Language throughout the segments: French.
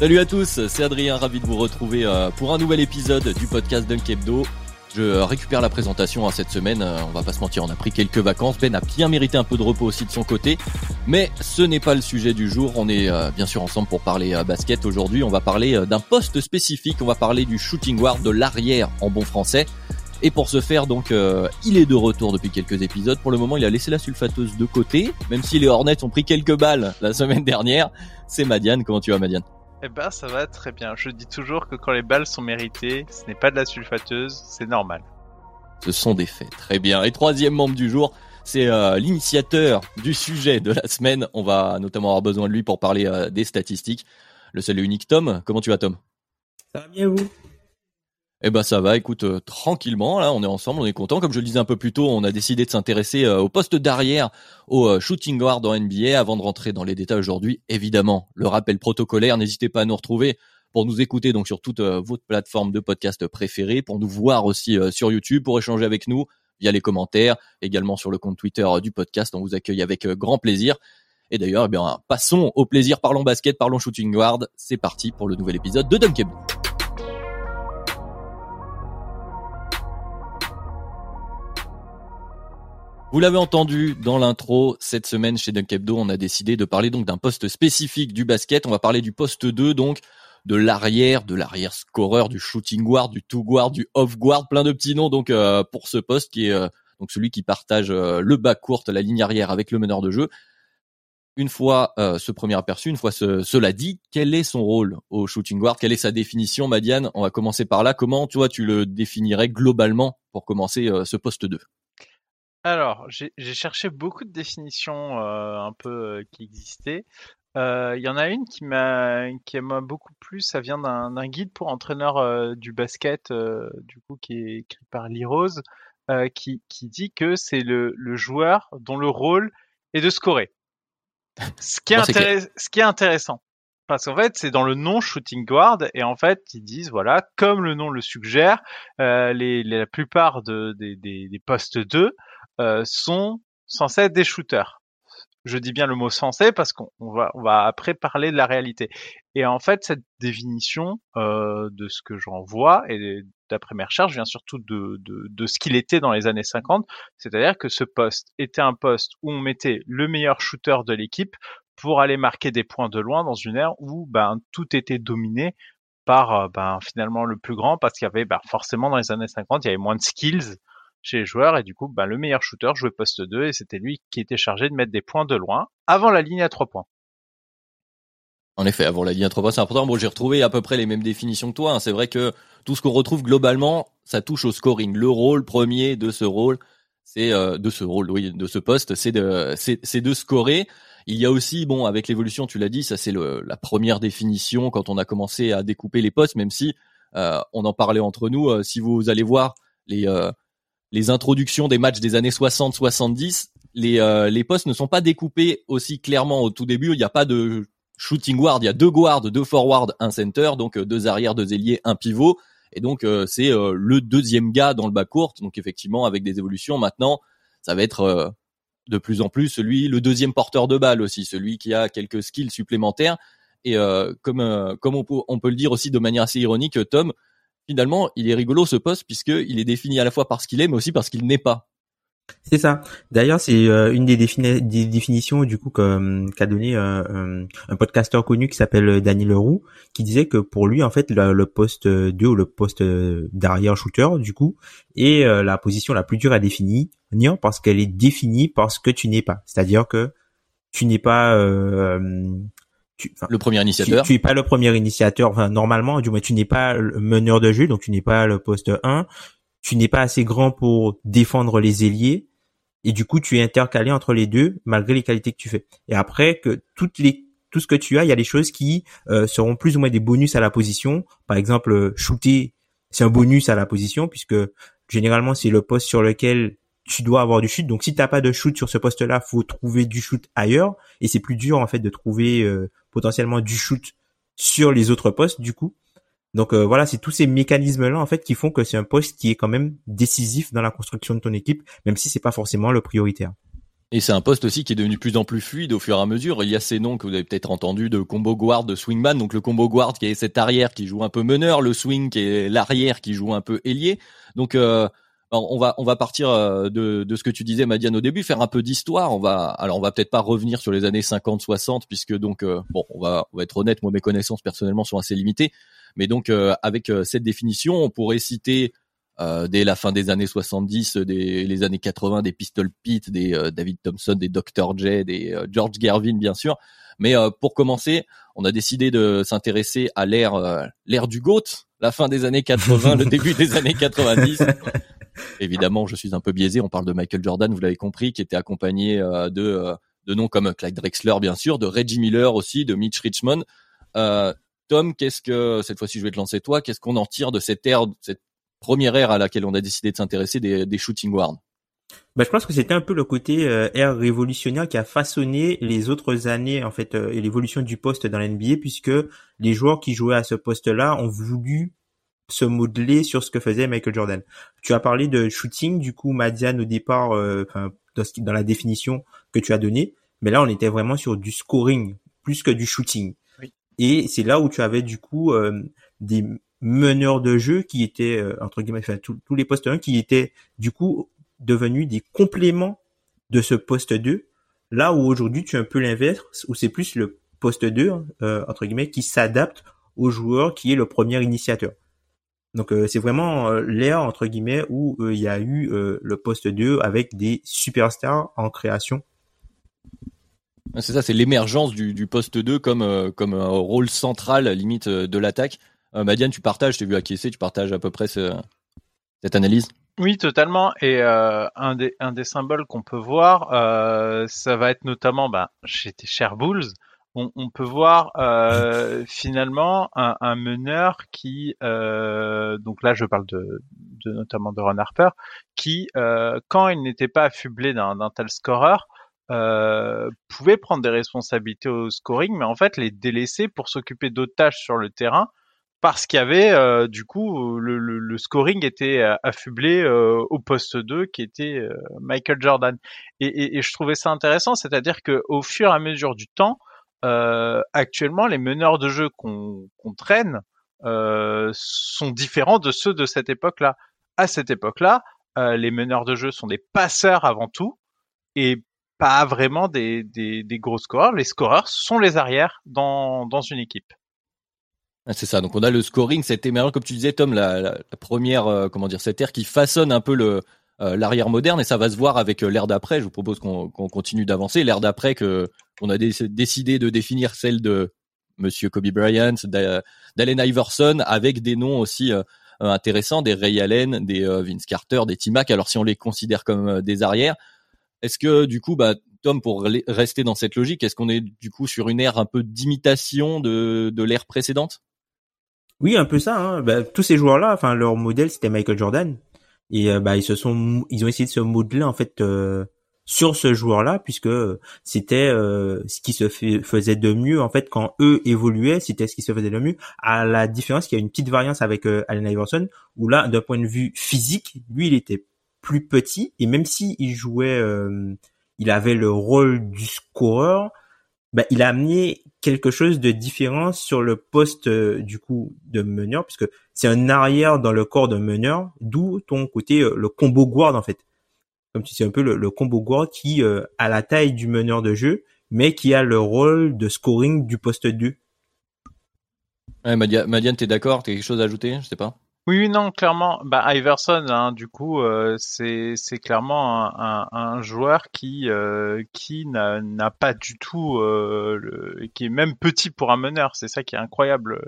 Salut à tous, c'est Adrien, ravi de vous retrouver euh, pour un nouvel épisode du podcast Dunk Hebdo. Je euh, récupère la présentation hein, cette semaine, euh, on va pas se mentir, on a pris quelques vacances, Ben a bien mérité un peu de repos aussi de son côté, mais ce n'est pas le sujet du jour, on est bien sûr ensemble pour parler basket aujourd'hui, on va parler d'un poste spécifique, on va parler du shooting guard de l'arrière en bon français, et pour ce faire, donc, il est de retour depuis quelques épisodes. Pour le moment, il a laissé la sulfateuse de côté, même si les Hornets ont pris quelques balles la semaine dernière. C'est Madiane. Comment tu vas, Madiane? Eh ben, ça va très bien. Je dis toujours que quand les balles sont méritées, ce n'est pas de la sulfateuse, c'est normal. Ce sont des faits. Très bien. Et troisième membre du jour, c'est euh, l'initiateur du sujet de la semaine. On va notamment avoir besoin de lui pour parler euh, des statistiques. Le seul et unique Tom. Comment tu vas, Tom? Ça va bien, vous? Eh ben ça va, écoute, euh, tranquillement, là, on est ensemble, on est content. Comme je le disais un peu plus tôt, on a décidé de s'intéresser euh, au poste d'arrière, au euh, shooting guard en NBA. Avant de rentrer dans les détails aujourd'hui, évidemment, le rappel protocolaire, n'hésitez pas à nous retrouver pour nous écouter donc sur toute votre plateforme de podcast préférée, pour nous voir aussi sur YouTube, pour échanger avec nous via les commentaires, également sur le compte Twitter du podcast. On vous accueille avec grand plaisir. Et d'ailleurs, eh bien, passons au plaisir, parlons basket, parlons shooting guard. C'est parti pour le nouvel épisode de Dunkeb. Vous l'avez entendu dans l'intro, cette semaine chez Dunkebdo, on a décidé de parler donc d'un poste spécifique du basket. On va parler du poste 2, donc de l'arrière, de l'arrière scoreur, du shooting guard, du two guard, du off guard, plein de petits noms donc euh, pour ce poste qui est euh, donc celui qui partage euh, le bas court, la ligne arrière avec le meneur de jeu. Une fois ce premier aperçu, une fois cela dit, quel est son rôle au shooting guard? Quelle est sa définition, Madiane On va commencer par là. Comment, tu vois, tu le définirais globalement pour commencer ce poste 2 alors, j'ai cherché beaucoup de définitions euh, un peu euh, qui existaient. Euh, il y en a une qui m'a qui m'a beaucoup plu. Ça vient d'un guide pour entraîneur du basket, du coup, qui est écrit par Lee Rose, qui, qui dit que c'est le, le joueur dont le rôle est de scorer. Ce qui est, ce qui est intéressant. Parce qu'en fait, c'est dans le nom shooting guard et en fait, ils disent voilà, comme le nom le suggère, les, la plupart de, des, des, des postes 2 euh, sont censés être des shooters. Je dis bien le mot censé parce qu'on va, on va après parler de la réalité. Et en fait, cette définition euh, de ce que j'en vois et d'après mes recherches vient surtout de, de, de ce qu'il était dans les années 50, c'est-à-dire que ce poste était un poste où on mettait le meilleur shooter de l'équipe pour aller marquer des points de loin dans une ère où ben, tout était dominé par euh, ben, finalement le plus grand parce qu'il y avait ben, forcément dans les années 50 il y avait moins de skills chez les joueurs et du coup bah, le meilleur shooter jouait poste 2 et c'était lui qui était chargé de mettre des points de loin avant la ligne à 3 points. En effet, avant la ligne à 3 points, c'est important. Bon, j'ai retrouvé à peu près les mêmes définitions que toi. Hein. C'est vrai que tout ce qu'on retrouve globalement, ça touche au scoring. Le rôle premier de ce rôle, c'est euh, de ce rôle, oui, de ce poste, c'est de, c'est, de scorer. Il y a aussi, bon, avec l'évolution, tu l'as dit, ça c'est la première définition quand on a commencé à découper les postes, même si euh, on en parlait entre nous. Euh, si vous allez voir les les introductions des matchs des années 60-70, les, euh, les postes ne sont pas découpés aussi clairement au tout début. Il n'y a pas de shooting guard, il y a deux guards, deux forwards, un center, donc euh, deux arrières, deux ailiers, un pivot. Et donc euh, c'est le deuxième gars dans le bas court. Donc effectivement, avec des évolutions maintenant, ça va être de plus en plus celui, le deuxième porteur de balle aussi, celui qui a quelques skills supplémentaires. Et comme comme on peut, on peut le dire aussi de manière assez ironique, Tom, finalement, il est rigolo ce poste puisqu'il est défini à la fois par ce qu'il est, mais aussi parce qu'il n'est pas. C'est ça. D'ailleurs, c'est euh, une des, définitions du coup qu'a donné euh, euh, un podcasteur connu qui s'appelle Daniel Roux, qui disait que pour lui, en fait, le, poste 2 ou le poste d'arrière shooter, du coup, est la position la plus dure à définir parce qu'elle est définie par ce que tu n'es pas. C'est-à-dire que tu n'es pas tu, le premier initiateur. Tu, tu es pas le premier initiateur. Enfin, normalement, du moins, tu n'es pas le meneur de jeu, donc tu n'es pas le poste 1. Tu n'es pas assez grand pour défendre les ailiers. Et du coup, tu es intercalé entre les deux, malgré les qualités que tu fais. Et après, que toutes les tout ce que tu as, il y a des choses qui euh, seront plus ou moins des bonus à la position. Par exemple, shooter, c'est un bonus à la position, puisque généralement, c'est le poste sur lequel tu dois avoir du shoot. Donc si tu n'as pas de shoot sur ce poste-là, faut trouver du shoot ailleurs et c'est plus dur en fait de trouver euh, potentiellement du shoot sur les autres postes du coup. Donc euh, voilà, c'est tous ces mécanismes-là en fait qui font que c'est un poste qui est quand même décisif dans la construction de ton équipe, même si c'est pas forcément le prioritaire. Et c'est un poste aussi qui est devenu de plus en plus fluide au fur et à mesure. Il y a ces noms que vous avez peut-être entendu de combo guard, de swingman. Donc le combo guard qui est cet arrière qui joue un peu meneur, le swing qui est l'arrière qui joue un peu ailier. Donc euh, on va on va partir euh, de, de ce que tu disais Madiane au début, faire un peu d'histoire. On va alors on va peut-être pas revenir sur les années 50 60 puisque donc euh, bon, on va on va être honnête, moi mes connaissances personnellement sont assez limitées, mais donc euh, avec cette définition, on pourrait citer dès la fin des années 70, des les années 80 des Pistol Pete, des David Thompson, des Dr J, des George Gervin bien sûr. Mais pour commencer, on a décidé de s'intéresser à l'ère l'ère du GOAT, la fin des années 80, le début des années 90. Évidemment, je suis un peu biaisé. On parle de Michael Jordan, vous l'avez compris, qui était accompagné euh, de euh, de noms comme Clyde Drexler, bien sûr, de Reggie Miller aussi, de Mitch Richmond. Euh, Tom, qu'est-ce que cette fois-ci je vais te lancer toi Qu'est-ce qu'on en tire de cette ère, cette première ère à laquelle on a décidé de s'intéresser des, des shooting guards bah, je pense que c'était un peu le côté ère révolutionnaire qui a façonné les autres années en fait et l'évolution du poste dans l'NBA puisque les joueurs qui jouaient à ce poste-là ont voulu se modeler sur ce que faisait Michael Jordan. Tu as parlé de shooting, du coup, Madiane au départ, euh, dans, la définition que tu as donnée, mais là on était vraiment sur du scoring plus que du shooting. Et c'est là où tu avais du coup euh, des meneurs de jeu qui étaient euh, entre guillemets, enfin tous les postes 1 qui étaient du coup devenus des compléments de ce poste 2. Là où aujourd'hui tu as un peu l'inverse, où c'est plus le poste 2 entre guillemets qui s'adapte au joueur qui est le premier initiateur. Donc euh, c'est vraiment euh, l'ère entre guillemets où euh, il y a eu le poste 2 avec des superstars en création. C'est ça, c'est l'émergence du, du, poste 2 comme comme un rôle central limite de l'attaque. Madiane, tu partages, je t'ai vu acquiescer, tu partages à peu près ce, cette analyse? Oui, totalement. Et un des un des symboles qu'on peut voir, ça va être notamment bah, chez tes chers Bulls on, peut voir euh, finalement un, meneur qui, euh, donc là je parle de, notamment de Ron Harper, qui euh, quand il n'était pas affublé d'un tel scoreur, pouvait prendre des responsabilités au scoring, mais en fait les délaisser pour s'occuper d'autres tâches sur le terrain, parce qu'il y avait du coup le, scoring était affublé au poste 2 qui était Michael Jordan. Et, et, je trouvais ça intéressant, c'est-à-dire que au fur et à mesure du temps, euh, actuellement, les meneurs de jeu qu'on traîne euh, sont différents de ceux de cette époque-là. À cette époque-là, euh, les meneurs de jeu sont des passeurs avant tout et pas vraiment des, gros scoreurs. Les scoreurs sont les arrières dans une équipe. Ah, c'est ça. Donc on a le scoring, cette émergence, comme tu disais, Tom, la, première, euh, comment dire, cette ère qui façonne un peu euh, l'arrière moderne et ça va se voir avec euh, l'ère d'après. Je vous propose qu'on continue d'avancer. L'ère d'après que on a décidé de définir celle de Monsieur Kobe Bryant, d'Allen Iverson, avec des noms aussi euh, intéressants, des Ray Allen, des Vince Carter, des T-Mac. Alors si on les considère comme des arrières, est-ce que du coup, bah, Tom, pour rester dans cette logique, est-ce qu'on est du coup sur une ère un peu d'imitation de, de l'ère précédente? Oui, un peu ça. Hein. Bah, tous ces joueurs-là, enfin leur modèle c'était Michael Jordan et euh, bah ils se sont ils ont essayé de se modeler en fait euh, sur ce joueur-là puisque c'était euh, ce qui se faisait de mieux en fait quand eux évoluaient c'était ce qui se faisait de mieux à la différence qu'il y a une petite variance avec Allen Iverson où là d'un point de vue physique lui il était plus petit et même si il jouait il avait le rôle du scoreur bah, il a amené quelque chose de différent sur le poste euh, du coup de meneur puisque c'est un arrière dans le corps d'un meneur d'où ton côté euh, le combo guard en fait. Comme tu sais un peu le, combo guard qui euh, a la taille du meneur de jeu mais qui a le rôle de scoring du poste 2 ouais, Madiane t'es d'accord? T'as quelque chose à ajouter? Je sais pas Oui, non, clairement. Bah, Iverson, hein, du coup, euh, c'est clairement un, joueur qui euh, qui n'a pas du tout, euh, le, qui est même petit pour un meneur. C'est ça qui est incroyable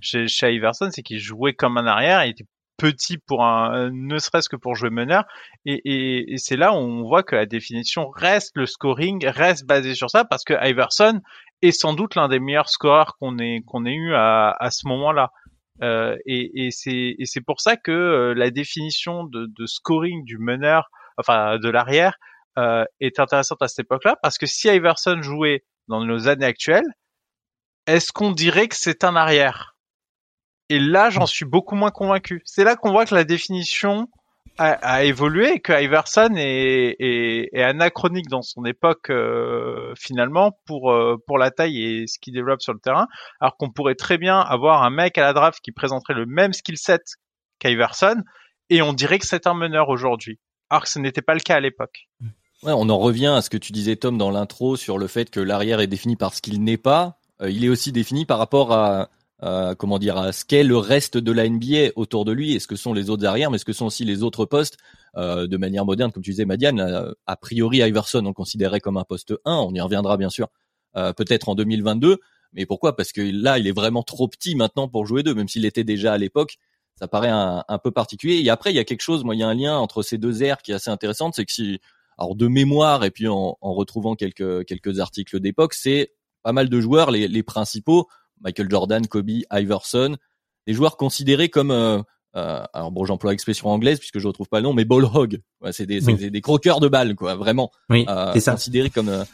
chez, chez Iverson, c'est qu'il jouait comme un arrière. Il était petit pour un, ne serait-ce que pour jouer meneur. Et c'est là où on voit que la définition reste le scoring, reste basé sur ça, parce que Iverson est sans doute l'un des meilleurs scoreurs qu'on ait qu'on ait eu à, à ce moment-là. Euh, et, et c'est pour ça que euh, la définition de, de, scoring du meneur, enfin de l'arrière, euh, est intéressante à cette époque-là, parce que si Iverson jouait dans nos années actuelles, est-ce qu'on dirait que c'est un arrière? Et là, j'en suis beaucoup moins convaincu. C'est là qu'on voit que la définition a, évolué et que Iverson est, est, est, anachronique dans son époque euh, finalement pour euh, pour la taille et ce qu'il développe sur le terrain, alors qu'on pourrait très bien avoir un mec à la draft qui présenterait le même skill set qu'Iverson et on dirait que c'est un meneur aujourd'hui, alors que ce n'était pas le cas à l'époque. Ouais, on en revient à ce que tu disais Tom dans l'intro sur le fait que l'arrière est défini par ce qu'il n'est pas. Euh, il est aussi défini par rapport à euh, comment dire, à ce qu'est le reste de la NBA autour de lui et ce que sont les autres arrières, mais ce que sont aussi les autres postes? Euh, de manière moderne, comme tu disais, Madiane. Euh, a priori, Iverson, on considérait comme un poste 1. On y reviendra bien sûr, peut-être en 2022. Mais pourquoi? Parce que là, il est vraiment trop petit maintenant pour jouer deux, même s'il était déjà à l'époque. Ça paraît un, un, peu particulier. Et après, il y a quelque chose. Moi, il y a un lien entre ces deux aires qui est assez intéressant. C'est que si, alors de mémoire et puis en, en retrouvant quelques quelques articles d'époque, c'est pas mal de joueurs, les, les principaux Michael Jordan, Kobe, Iverson, des joueurs considérés comme euh, euh, alors bon, j'emploie l'expression anglaise puisque je retrouve pas le nom, mais ball hog. Ouais, c'est des, des, croqueurs de balles, quoi, vraiment. Oui, euh, c'est ça. Considérés comme euh,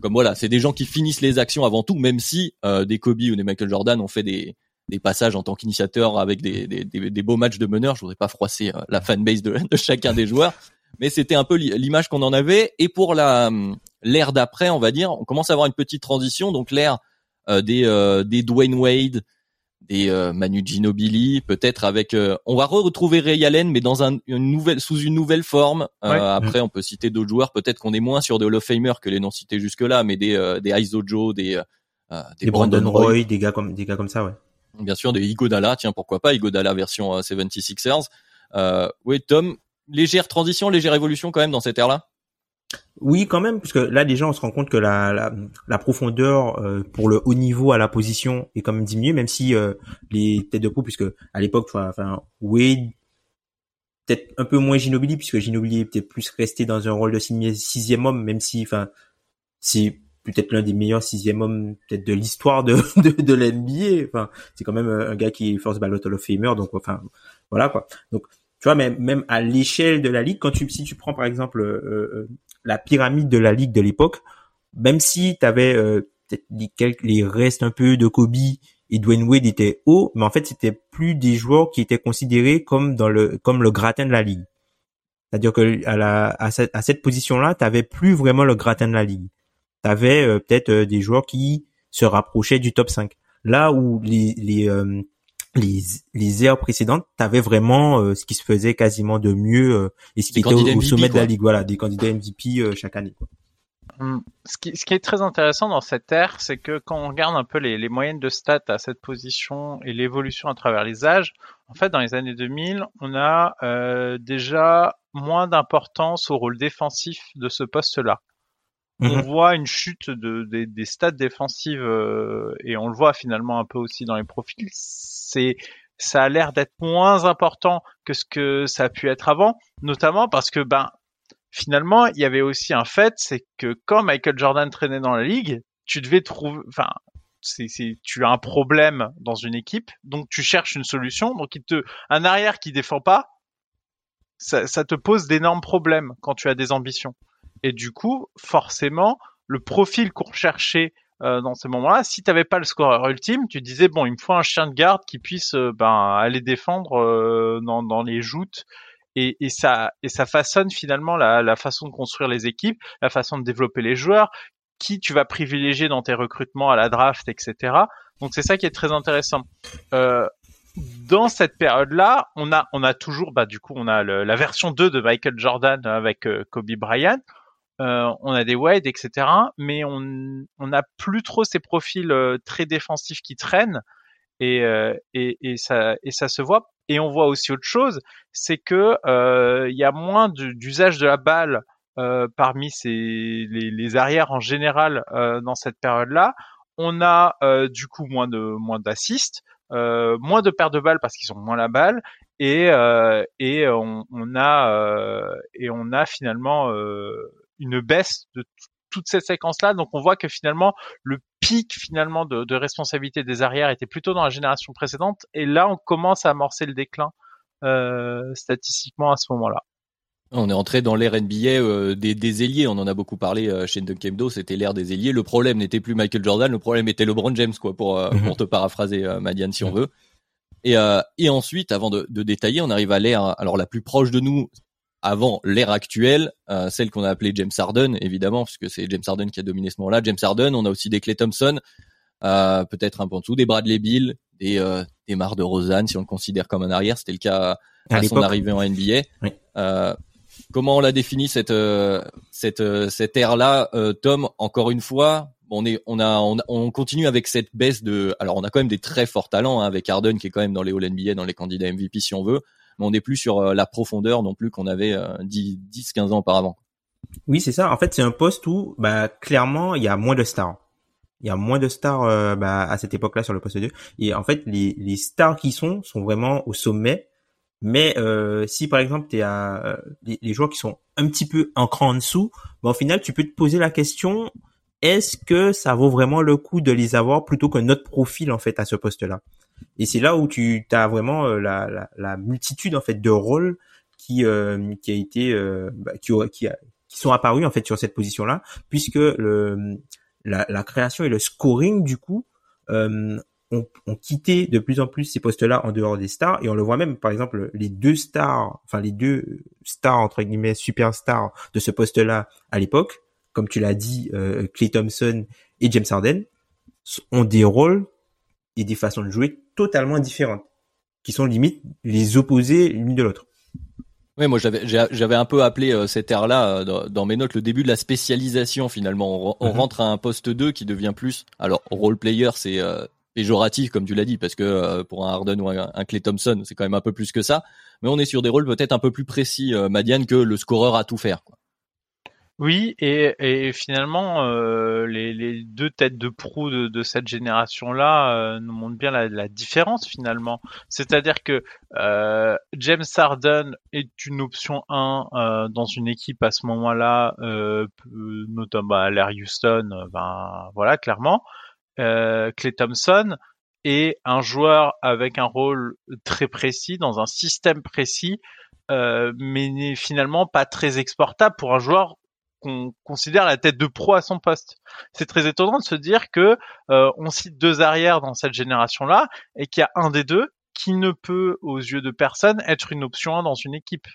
comme voilà, c'est des gens qui finissent les actions avant tout, même si euh, des Kobe ou des Michael Jordan ont fait des des passages en tant qu'initiateur avec des, des, des, beaux matchs de meneurs. Je voudrais pas froisser la fanbase de, de chacun des joueurs, mais c'était un peu l'image qu'on en avait. Et pour la l'ère d'après, on va dire, on commence à avoir une petite transition. Donc l'ère des euh, des Dwayne Wade, des euh, Manu Ginobili, peut-être avec. on va retrouver Ray Allen, mais dans un, une nouvelle, sous une nouvelle forme. Après, on peut citer d'autres joueurs. Peut-être qu'on est moins sur des Hall of Famer que les non cités jusque-là, mais des des Iso Joe, des des, Brandon, Roy, des gars comme des gars comme ça, ouais. Bien sûr, des Igodala, tiens pourquoi pas Igodala version 76ers. Euh, oui, Tom, légère transition, légère évolution quand même dans cette ère-là? Oui, quand même, parce que là déjà on se rend compte que la, la, profondeur euh, pour le haut niveau à la position est quand même diminuée, même si euh, les têtes de proue, puisque à l'époque, enfin, Wade, peut-être un peu moins Ginobili, puisque Ginobili est peut-être plus resté dans un rôle de sixième homme, même si, enfin, c'est peut-être l'un des meilleurs sixième hommes peut-être de l'histoire de, de, de l'NBA. Enfin, c'est quand même un gars qui est force ballot Hall of Famer, donc enfin, voilà quoi. Donc tu vois, même, même à l'échelle de la ligue, quand tu, si tu prends par exemple euh, la pyramide de la ligue de l'époque, même si tu avais euh, les, restes un peu de Kobe et Dwayne Wade étaient hauts, mais en fait c'était plus des joueurs qui étaient considérés comme dans le comme le gratin de la ligue. C'est-à-dire que à, la, à cette, à cette position-là, tu avais plus vraiment le gratin de la ligue. Tu avais peut-être des joueurs qui se rapprochaient du top 5. Là où les les, les ères précédentes, tu avais vraiment euh, ce qui se faisait quasiment de mieux euh, et ce qui était au, sommet de la ligue, voilà, des candidats MVP euh, chaque année. Quoi. Hum, ce, qui, ce qui est très intéressant dans cette ère, c'est que quand on regarde un peu les, les moyennes de stats à cette position et l'évolution à travers les âges, en fait, dans les années 2000, on a déjà moins d'importance au rôle défensif de ce poste-là. On mhm. voit une chute de, des stats défensives et on le voit finalement un peu aussi dans les profils c'est ça a l'air d'être moins important que ce que ça a pu être avant, notamment parce que ben finalement il y avait aussi un fait, c'est que quand Michael Jordan traînait dans la ligue, tu devais trouver, enfin c'est, tu as un problème dans une équipe, donc tu cherches une solution, donc il te un arrière qui défend pas, ça, ça te pose d'énormes problèmes quand tu as des ambitions. Et du coup, forcément, le profil qu'on recherchait euh, dans ces moments-là. Si tu n'avais pas le scoreur ultime, tu disais bon, il me faut un chien de garde qui puisse euh, ben, aller défendre euh, dans, dans, les joutes. Et, et, ça, et ça façonne finalement la, la, façon de construire les équipes, la façon de développer les joueurs, qui tu vas privilégier dans tes recrutements à la draft, etc. Donc c'est ça qui est très intéressant. Euh, dans cette période-là, on a, on a toujours, bah, du coup, on a la version 2 de Michael Jordan avec Kobe Bryant. Euh, on a des Wade, etc. Mais on n'a plus trop ces profils euh, très défensifs qui traînent. Et, euh, et, et, ça, et ça se voit Et on voit aussi autre chose, c'est que euh, il y a moins d'usage de la balle euh, parmi ces, les, les, arrières en général euh, dans cette période-là. On a euh, du coup moins de moins d'assists, euh, moins de pertes de balles parce qu'ils ont moins la balle et et on, on a et on a finalement une baisse de toute cette séquence-là. Donc on voit que finalement le pic finalement de, de, responsabilité des arrières était plutôt dans la génération précédente et là on commence à amorcer le déclin euh, statistiquement à ce moment-là. On est entré dans l'ère NBA euh, des, des, ailiers. On en a beaucoup parlé euh, chez Dunkemdo. C'était l'ère des ailiers. Le problème n'était plus Michael Jordan. Le problème était LeBron James, quoi, pour, euh, pour te paraphraser, Madiane, si on veut. Et, et ensuite, avant de, de détailler, on arrive à l'ère, alors la plus proche de nous, avant l'ère actuelle, celle qu'on a appelée James Harden, évidemment, puisque c'est James Harden qui a dominé ce moment-là. James Harden, on a aussi des Clay Thompson, peut-être un peu en dessous, des Bradley Bill, des, des Mar de Rosanne, si on le considère comme un arrière. C'était le cas à, son arrivée en NBA. Oui. Comment on la définit cette euh, cette euh, cette ère là, euh, Tom Encore une fois, on est on a on, continue avec cette baisse de. Alors on a quand même des très forts talents hein, avec Harden qui est quand même dans les All NBA, dans les candidats MVP si on veut, mais on n'est plus sur la profondeur non plus qu'on avait 10 10 15 ans auparavant. Oui, c'est ça. En fait, c'est un poste où bah clairement il y a moins de stars. Il y a moins de stars bah, à cette époque-là sur le poste 2. Et en fait, les, stars qui sont sont vraiment au sommet mais euh, si par exemple tu euh, les, joueurs qui sont un petit peu un cran en dessous, ben, au final tu peux te poser la question est-ce que ça vaut vraiment le coup de les avoir plutôt qu'un autre profil en fait à ce poste-là? Et c'est là où tu as vraiment euh, la, la, la, multitude en fait de rôles qui euh, qui a été euh, bah, qui, qui, qui sont apparus en fait sur cette position-là, puisque le la, la, création et le scoring du coup euh, ont, ont, quitté de plus en plus ces postes-là en dehors des stars. Et on le voit même par exemple les deux stars, enfin les deux stars entre guillemets superstars de ce poste-là à l'époque, comme tu l'as dit, euh, Clay Thompson et James Harden ont des rôles et des façons de jouer totalement différentes, qui sont limite les opposés l'une de l'autre. Oui, moi j'avais j'avais un peu appelé euh, cette ère-là euh, dans, mes notes le début de la spécialisation finalement. On, mhm. rentre à un poste 2 qui devient plus alors role player, c'est euh, péjoratif comme tu l'as dit parce que euh, pour un Harden ou un, Clay Thompson c'est quand même un peu plus que ça mais on est sur des rôles peut-être un peu plus précis euh, Madiane que le scoreur à tout faire quoi. Oui, et, et finalement, euh, les, les, deux têtes de proue de, de cette génération-là nous montrent bien la, la différence finalement. C'est-à-dire que James Harden est une option 1 dans une équipe à ce moment-là, notamment à l'Air Houston, ben voilà, clairement euh, Clay Thompson est un joueur avec un rôle très précis dans un système précis, euh, mais n'est finalement pas très exportable pour un joueur qu'on considère la tête de pro à son poste. C'est très étonnant de se dire que euh, on cite deux arrières dans cette génération-là et qu'il y a un des deux qui ne peut, aux yeux de personne, être une option 1 dans une équipe.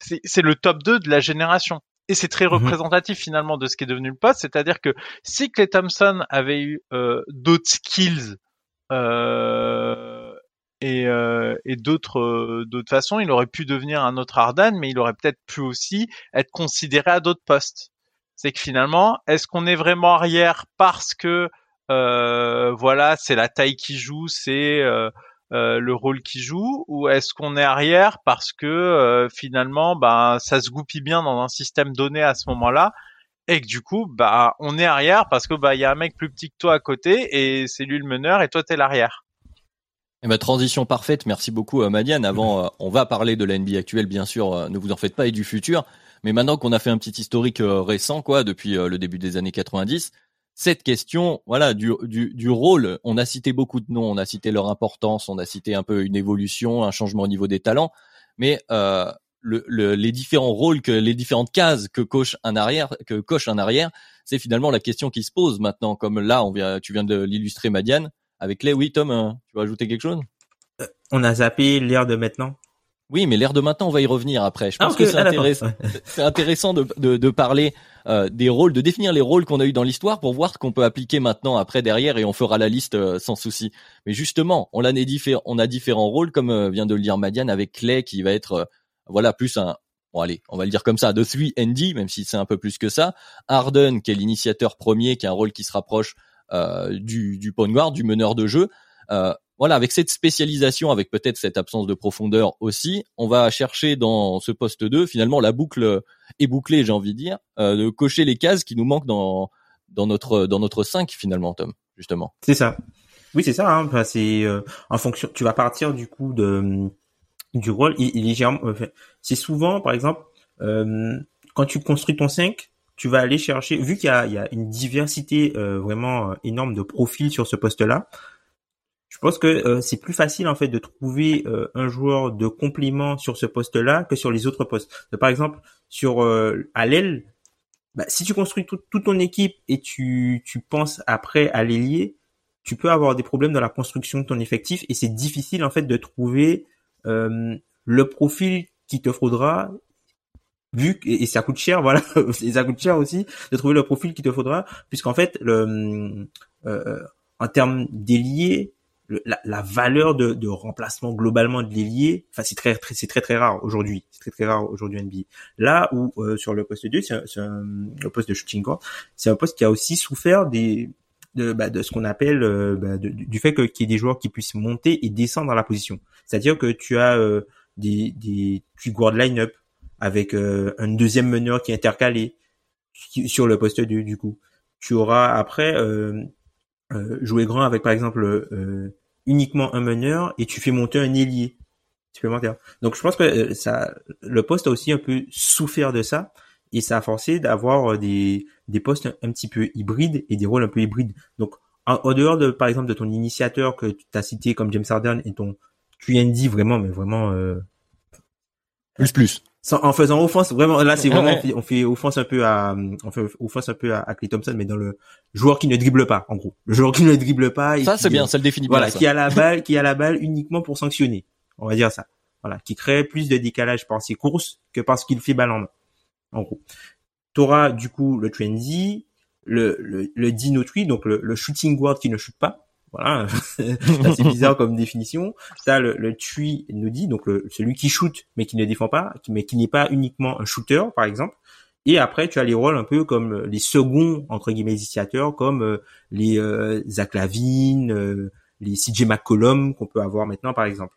C'est le top 2 de la génération et c'est très mhm. représentatif finalement de ce qui est devenu le poste, c'est-à-dire que si Clay Thompson avait eu euh, d'autres skills euh, et, euh, et d'autres euh, d'autres façons, il aurait pu devenir un autre Harden, mais il aurait peut-être pu aussi être considéré à d'autres postes. C'est que finalement, est-ce qu'on est vraiment arrière parce que euh, voilà, c'est la taille qui joue, c'est euh, le rôle qu'il joue ou est-ce qu'on est arrière parce que euh, finalement bah ça se goupille bien dans un système donné à ce moment-là et que du coup bah on est arrière parce que bah il y a un mec plus petit que toi à côté et c'est lui le meneur et toi t'es l'arrière. Eh ben, transition parfaite, merci beaucoup euh, Madiane. Avant, on va parler de la NBA actuelle, bien sûr, ne vous en faites pas, et du futur. Mais maintenant qu'on a fait un petit historique récent, quoi, depuis le début des années 90, cette question, voilà, du, du, du, rôle. On a cité beaucoup de noms, on a cité leur importance, on a cité un peu une évolution, un changement au niveau des talents, mais euh, le, les différents rôles que les différentes cases que coche un arrière, que coche un arrière, c'est finalement la question qui se pose maintenant. Comme là, on vient, tu viens de l'illustrer, Madiane, avec les. Oui, Tom, euh, tu veux ajouter quelque chose? Euh, On a zappé l'ère de maintenant. Oui, mais l'ère de maintenant, on va y revenir après. Je pense ah, que c'est ah, intéressant, intéressant de, de, de parler euh, des rôles, de définir les rôles qu'on a eu dans l'histoire pour voir ce qu'on peut appliquer maintenant après derrière et on fera la liste euh, sans souci. Mais justement, on a, on a différents rôles comme euh, vient de le dire Madiane avec Clay qui va être voilà plus un bon allez, on va le dire comme ça, de 3 Andy, même si c'est un peu plus que ça. Harden qui est l'initiateur premier, qui a un rôle qui se rapproche du, du guard, du meneur de jeu. voilà, voilà, avec cette spécialisation, avec peut-être cette absence de profondeur aussi, on va chercher dans ce poste 2, finalement, la boucle est bouclée, j'ai envie de dire, euh, de cocher les cases qui nous manquent dans dans notre dans notre 5 finalement, Tom, justement. C'est ça. Oui, c'est ça. Hein. Enfin, c'est euh, en fonction. Tu vas partir du coup de du rôle. Il, il est c'est souvent, par exemple, euh, quand tu construis ton 5, tu vas aller chercher, vu qu'il y a, une diversité euh, vraiment euh, énorme de profils sur ce poste-là, je pense que euh, c'est plus facile en fait de trouver un joueur de complément sur ce poste-là que sur les autres postes. Par exemple, sur à bah, si tu construis toute ton équipe et tu, tu penses après à l'ailier, tu peux avoir des problèmes dans la construction de ton effectif et c'est difficile en fait de trouver le profil qui te faudra vu et, ça coûte cher voilà et ça coûte cher aussi de trouver le profil qu'il te faudra puisqu'en fait le euh, en termes d'ailier la, la, valeur de, de, remplacement globalement de l'ailier enfin c'est très, très c'est très très rare aujourd'hui c'est très très rare aujourd'hui NBA là où euh, sur le poste 2 c'est le poste de shooting guard c'est un poste qui a aussi souffert des de, bah, de ce qu'on appelle euh, bah, du fait qu'il y ait des joueurs qui puissent monter et descendre dans la position. C'est-à-dire que tu as euh, des, des tu guard line-up avec euh, un deuxième meneur qui est intercalé sur le poste 2 du coup. Tu auras après euh, euh, jouer grand avec par exemple uniquement un meneur et tu fais monter un ailier supplémentaire. Donc je pense que ça, le poste a aussi un peu souffert de ça et ça a forcé d'avoir des, des postes un, petit peu hybrides et des rôles un peu hybrides. Donc en, dehors de par exemple de ton initiateur que tu as cité comme James Harden et ton QND vraiment mais vraiment plus plus. En faisant offense vraiment là c'est vraiment on fait, offense un peu à on fait offense un peu à, Clay Thompson mais dans le joueur qui ne dribble pas en gros. Le joueur qui ne dribble pas ça c'est bien ça le définit voilà qui a la balle qui a la balle uniquement pour sanctionner. On va dire ça. Voilà qui crée plus de décalage par ses courses que parce qu'il fait balle en main en gros. T'auras du coup le trendy le le, le dinotry donc le, le shooting guard qui ne shoot pas voilà, c'est bizarre comme définition. Ça, le, le tree nous dit donc le, celui qui shoot mais qui ne défend pas, mais qui n'est pas uniquement un shooter, par exemple. Et après, tu as les rôles un peu comme les seconds entre guillemets initiateurs, comme euh, les euh, Zach Lavine, euh, les CJ McCollum qu'on peut avoir maintenant, par exemple.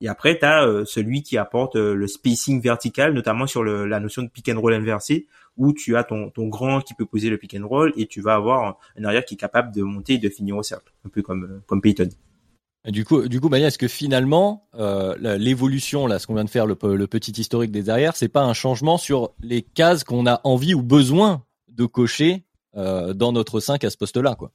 Et après, tu as euh, celui qui apporte le spacing vertical, notamment sur la notion de pick and roll inversé, où tu as ton, grand qui peut poser le pick and roll et tu vas avoir un arrière qui est capable de monter et de finir au cercle, un peu comme euh, comme Peyton. du coup, du coup, est-ce que finalement euh, l'évolution, là, ce qu'on vient de faire, le, le petit historique des arrières, c'est pas un changement sur les cases qu'on a envie ou besoin de cocher euh, dans notre 5 à ce poste-là, quoi?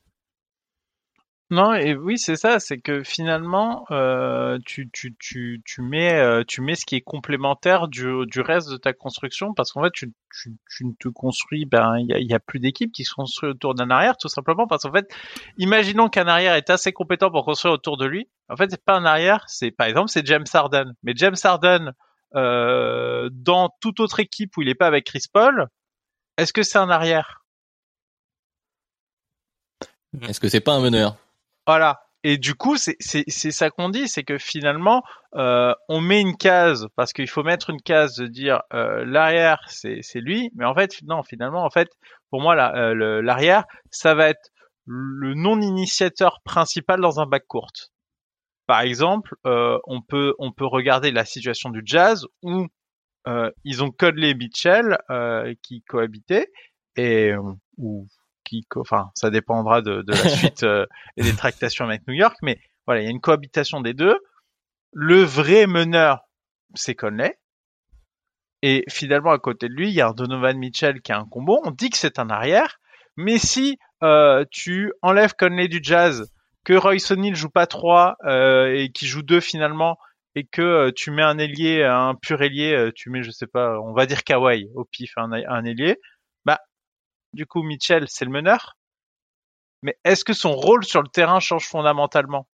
Non, et oui, c'est ça, c'est que finalement, euh, tu, tu, tu, tu, mets, euh, tu mets ce qui est complémentaire du, du reste de ta construction, parce qu'en fait, tu, tu, tu ne te construis, ben, il y a, plus d'équipe qui se construit autour d'un arrière, tout simplement, parce qu'en fait, imaginons qu'un arrière est assez compétent pour construire autour de lui. En fait, c'est pas un arrière, c'est par exemple, c'est James Harden. Mais James Harden, euh, dans toute autre équipe où il est pas avec Chris Paul, est-ce que c'est un arrière? Est-ce que c'est pas un meneur? Voilà. Et du coup, c'est ça qu'on dit, c'est que finalement, euh, on met une case parce qu'il faut mettre une case de dire euh, l'arrière, c'est lui, mais en fait, non, finalement, en fait, pour moi, euh, l'arrière, ça va être le non-initiateur principal dans un bac court. Par exemple, euh, on peut on peut regarder la situation du Jazz où euh, ils ont Codley Mitchell qui cohabitaient et ou enfin, ça dépendra de, la suite euh, et des tractations avec New York, mais voilà, il y a une cohabitation des deux. Le vrai meneur, c'est Conley. Et finalement, à côté de lui, il y a un Donovan Mitchell qui a un combo. On dit que c'est un arrière, mais si euh, tu enlèves Conley du Jazz, que Royce O'Neal joue pas trois euh, et qui joue deux finalement, et que tu mets un ailier, un pur ailier, tu mets, je sais pas, on va dire Kawhi au pif, un, un ailier, du coup, Mitchell, c'est le meneur. Mais est-ce que son rôle sur le terrain change fondamentalement?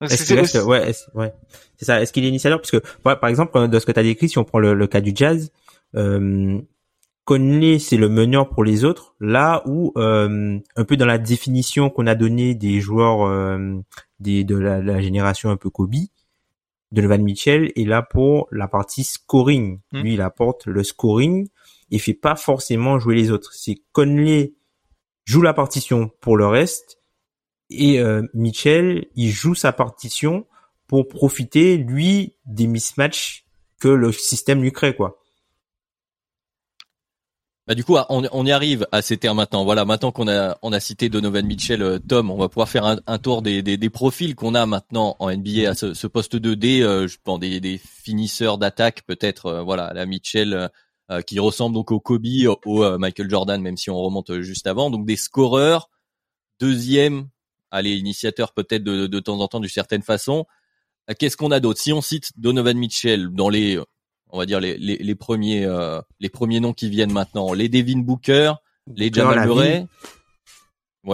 Est-ce ouais, ouais, c'est ça. Est-ce qu'il est initiateur? Parce que, par exemple, de ce que tu as décrit, si on prend le, cas du jazz, euh, Conley, c'est le meneur pour les autres. Là où, euh, un peu dans la définition qu'on a donnée des joueurs euh, des, de la, génération un peu Kobe, Donovan Mitchell est là pour la partie scoring. Hmm. Lui, il apporte le scoring il fait pas forcément jouer les autres. C'est Conley joue la partition pour le reste et euh, Mitchell, il joue sa partition pour profiter lui des mismatchs que le système lui crée quoi. Bah, du coup, on, on, y arrive à ces termes maintenant. Voilà, maintenant qu'on a on a cité Donovan Mitchell, euh, Tom, on va pouvoir faire un, tour des, des, profils qu'on a maintenant en NBA à ce, poste 2D. Euh, je pense des, des finisseurs d'attaque, peut-être. Voilà, la Mitchell euh, qui ressemble donc au Kobe, au, Michael Jordan, même si on remonte juste avant. Donc des scoreurs, deuxième, allez, initiateur peut-être de, de temps en temps d'une certaine façon. Qu'est-ce qu'on a d'autre? Si on cite Donovan Mitchell dans les on va dire les, les, les premiers euh, les premiers noms qui viennent maintenant, les Devin Booker, les Jamal Murray,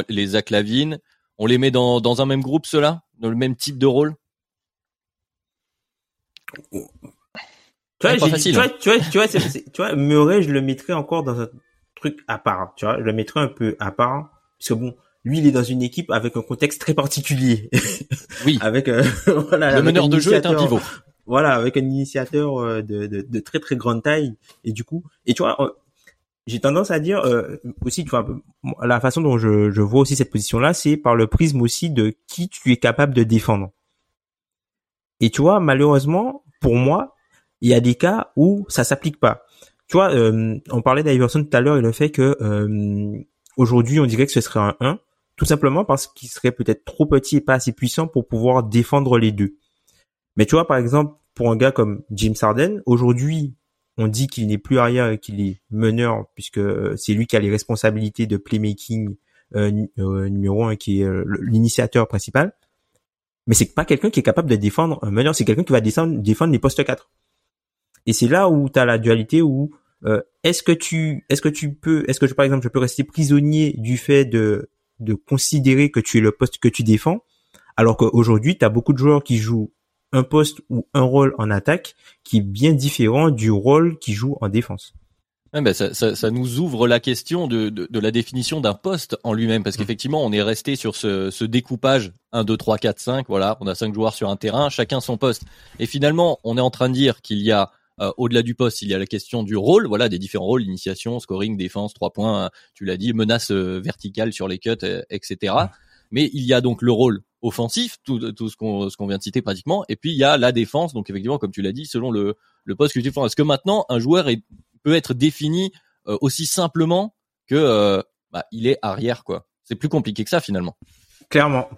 les Zach Lavine, on les met dans, dans un même groupe ceux-là, dans le même type de rôle? Tu vois, tu, vois, tu vois, tu vois, tu vois, Murray, je le mettrais encore dans un truc à part. Tu vois, je le mettrais un peu à part, parce que bon, lui, il est dans une équipe avec un contexte très particulier. Oui. avec euh, voilà, le meneur de jeu est un pivot voilà, avec un initiateur euh, de, de, de, très très grande taille. Et du coup, et tu vois, euh, j'ai tendance à dire euh, aussi, tu vois, la façon dont je, je vois aussi cette position-là, c'est par le prisme aussi de qui tu es capable de défendre. Et tu vois, malheureusement, pour moi, il y a des cas où ça s'applique pas. Tu vois, on parlait d'Iverson tout à l'heure et le fait que aujourd'hui, on dirait que ce serait un 1, tout simplement parce qu'il serait peut-être trop petit et pas assez puissant pour pouvoir défendre les deux. Mais tu vois, par exemple, pour un gars comme Jim Sarden, aujourd'hui, on dit qu'il n'est plus arrière et qu'il est meneur puisque euh, c'est lui qui a les responsabilités de playmaking euh, euh numéro un, qui est euh, l'initiateur principal. Mais c'est pas quelqu'un qui est capable de défendre un meneur, c'est quelqu'un qui va défendre les postes 4. Et c'est là où tu as la dualité où est-ce que tu est-ce que tu peux est-ce que je, par exemple je peux rester prisonnier du fait de de considérer que tu es le poste que tu défends alors qu'aujourd'hui tu as beaucoup de joueurs qui jouent un poste ou un rôle en attaque qui est bien différent du rôle qui joue en défense? ben ça, ça, ça, nous ouvre la question de, de, de la définition d'un poste en lui-même, parce mmh. qu'effectivement, on est resté sur ce, ce, découpage 1, 2, 3, 4, 5, voilà, on a cinq joueurs sur un terrain, chacun son poste. Et finalement, on est en train de dire qu'il y a, euh, au-delà du poste, il y a la question du rôle, voilà, des différents rôles, initiation, scoring, défense, trois points, tu l'as dit, menace euh, verticale sur les cuts, euh, etc. Mais il y a donc le rôle offensif, tout, tout ce qu'on vient de citer pratiquement, et puis il y a la défense. Donc effectivement, comme tu l'as dit, selon le le poste que tu défends. Est-ce que maintenant un joueur est, peut être défini euh, aussi simplement que euh, bah, il est arrière quoi? C'est plus compliqué que ça finalement. Clairement.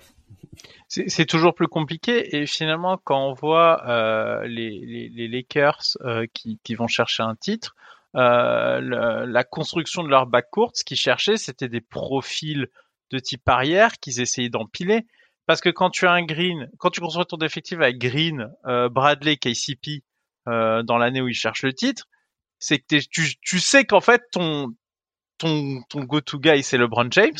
C'est toujours plus compliqué et finalement quand on voit euh, les, les, les, Lakers euh, qui, qui, vont chercher un titre, euh, la construction de leur backcourt, ce qu'ils cherchaient, c'était des profils de type arrière qu'ils essayaient d'empiler. Parce que quand tu as un Green, quand tu construis ton effectif avec Green, euh, Bradley, KCP euh, dans l'année où il cherche le titre, c'est que tu, tu sais qu'en fait ton ton ton go-to guy c'est LeBron James.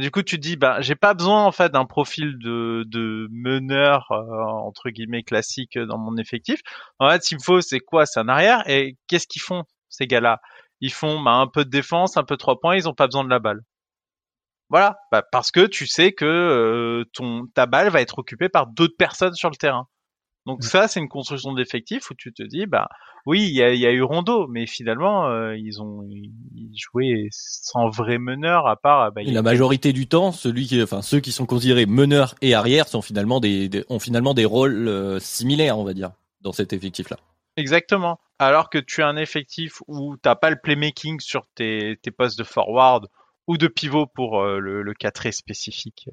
Du coup, tu te dis, bah, j'ai pas besoin en fait d'un profil de, de meneur euh, entre guillemets classique dans mon effectif. En fait, s'il me faut, c'est quoi? C'est un arrière. Et qu'est-ce qu'ils font ces gars-là? Ils font bah, un peu de défense, un peu de trois points. Ils ont pas besoin de la balle. Voilà, bah, parce que tu sais que euh, ton ta balle va être occupée par d'autres personnes sur le terrain. Donc ça, c'est une construction d'effectifs où tu te dis, bah oui, il y a, y a, eu Rondo, mais finalement, euh, ils ont ils jouaient sans vrai meneur à part. Bah, la majorité du temps, celui qui, enfin ceux qui sont considérés meneurs et arrière sont finalement des, ont finalement des rôles euh, similaires, on va dire, dans cet effectif-là. Exactement. Alors que tu as un effectif où t'as pas le playmaking sur tes, tes postes de forward ou de pivot pour euh, le, le cas très spécifique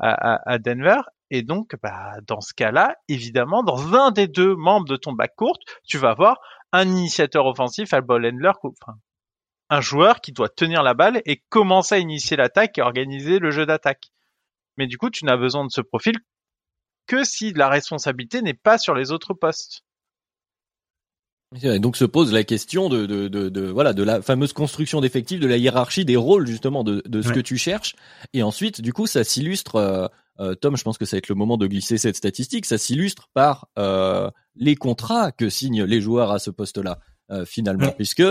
à, Denver. Et donc, bah, dans ce cas-là, évidemment, dans un des deux membres de ton backcourt, tu vas avoir un initiateur offensif, un ball handler, un joueur qui doit tenir la balle et commencer à initier l'attaque et organiser le jeu d'attaque. Mais du coup, tu n'as besoin de ce profil que si la responsabilité n'est pas sur les autres postes. Et donc se pose la question de, de, de, de, voilà de la fameuse construction d'effectifs, de la hiérarchie des rôles justement de, de ce que tu cherches. Et ensuite, du coup, ça s'illustre. Euh, euh, Tom, je pense que ça va être le moment de glisser cette statistique. Ça s'illustre par euh, les contrats que signent les joueurs à ce poste-là, euh, finalement, puisque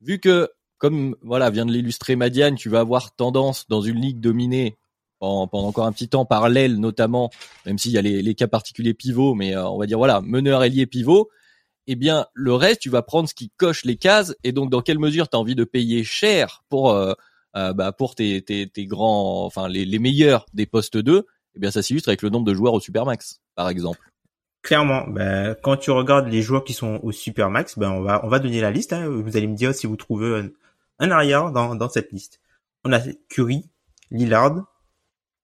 vu que comme voilà vient de l'illustrer Madiane, tu vas avoir tendance dans une ligue dominée pendant, pendant encore un petit temps par l'aile notamment, même s'il y a les, les, cas particuliers pivots, mais on va dire voilà meneur ailier pivot eh bien le reste, tu vas prendre ce qui coche les cases et donc dans quelle mesure tu as envie de payer cher pour euh, euh, bah, pour tes, tes, tes grands, enfin les, les meilleurs des postes 2, eh bien ça s'illustre avec le nombre de joueurs au Supermax, par exemple. Clairement, ben, quand tu regardes les joueurs qui sont au Supermax, ben on va on va donner la liste. Hein. Vous allez me dire si vous trouvez un, arrière dans, dans cette liste. On a Curry, Lillard,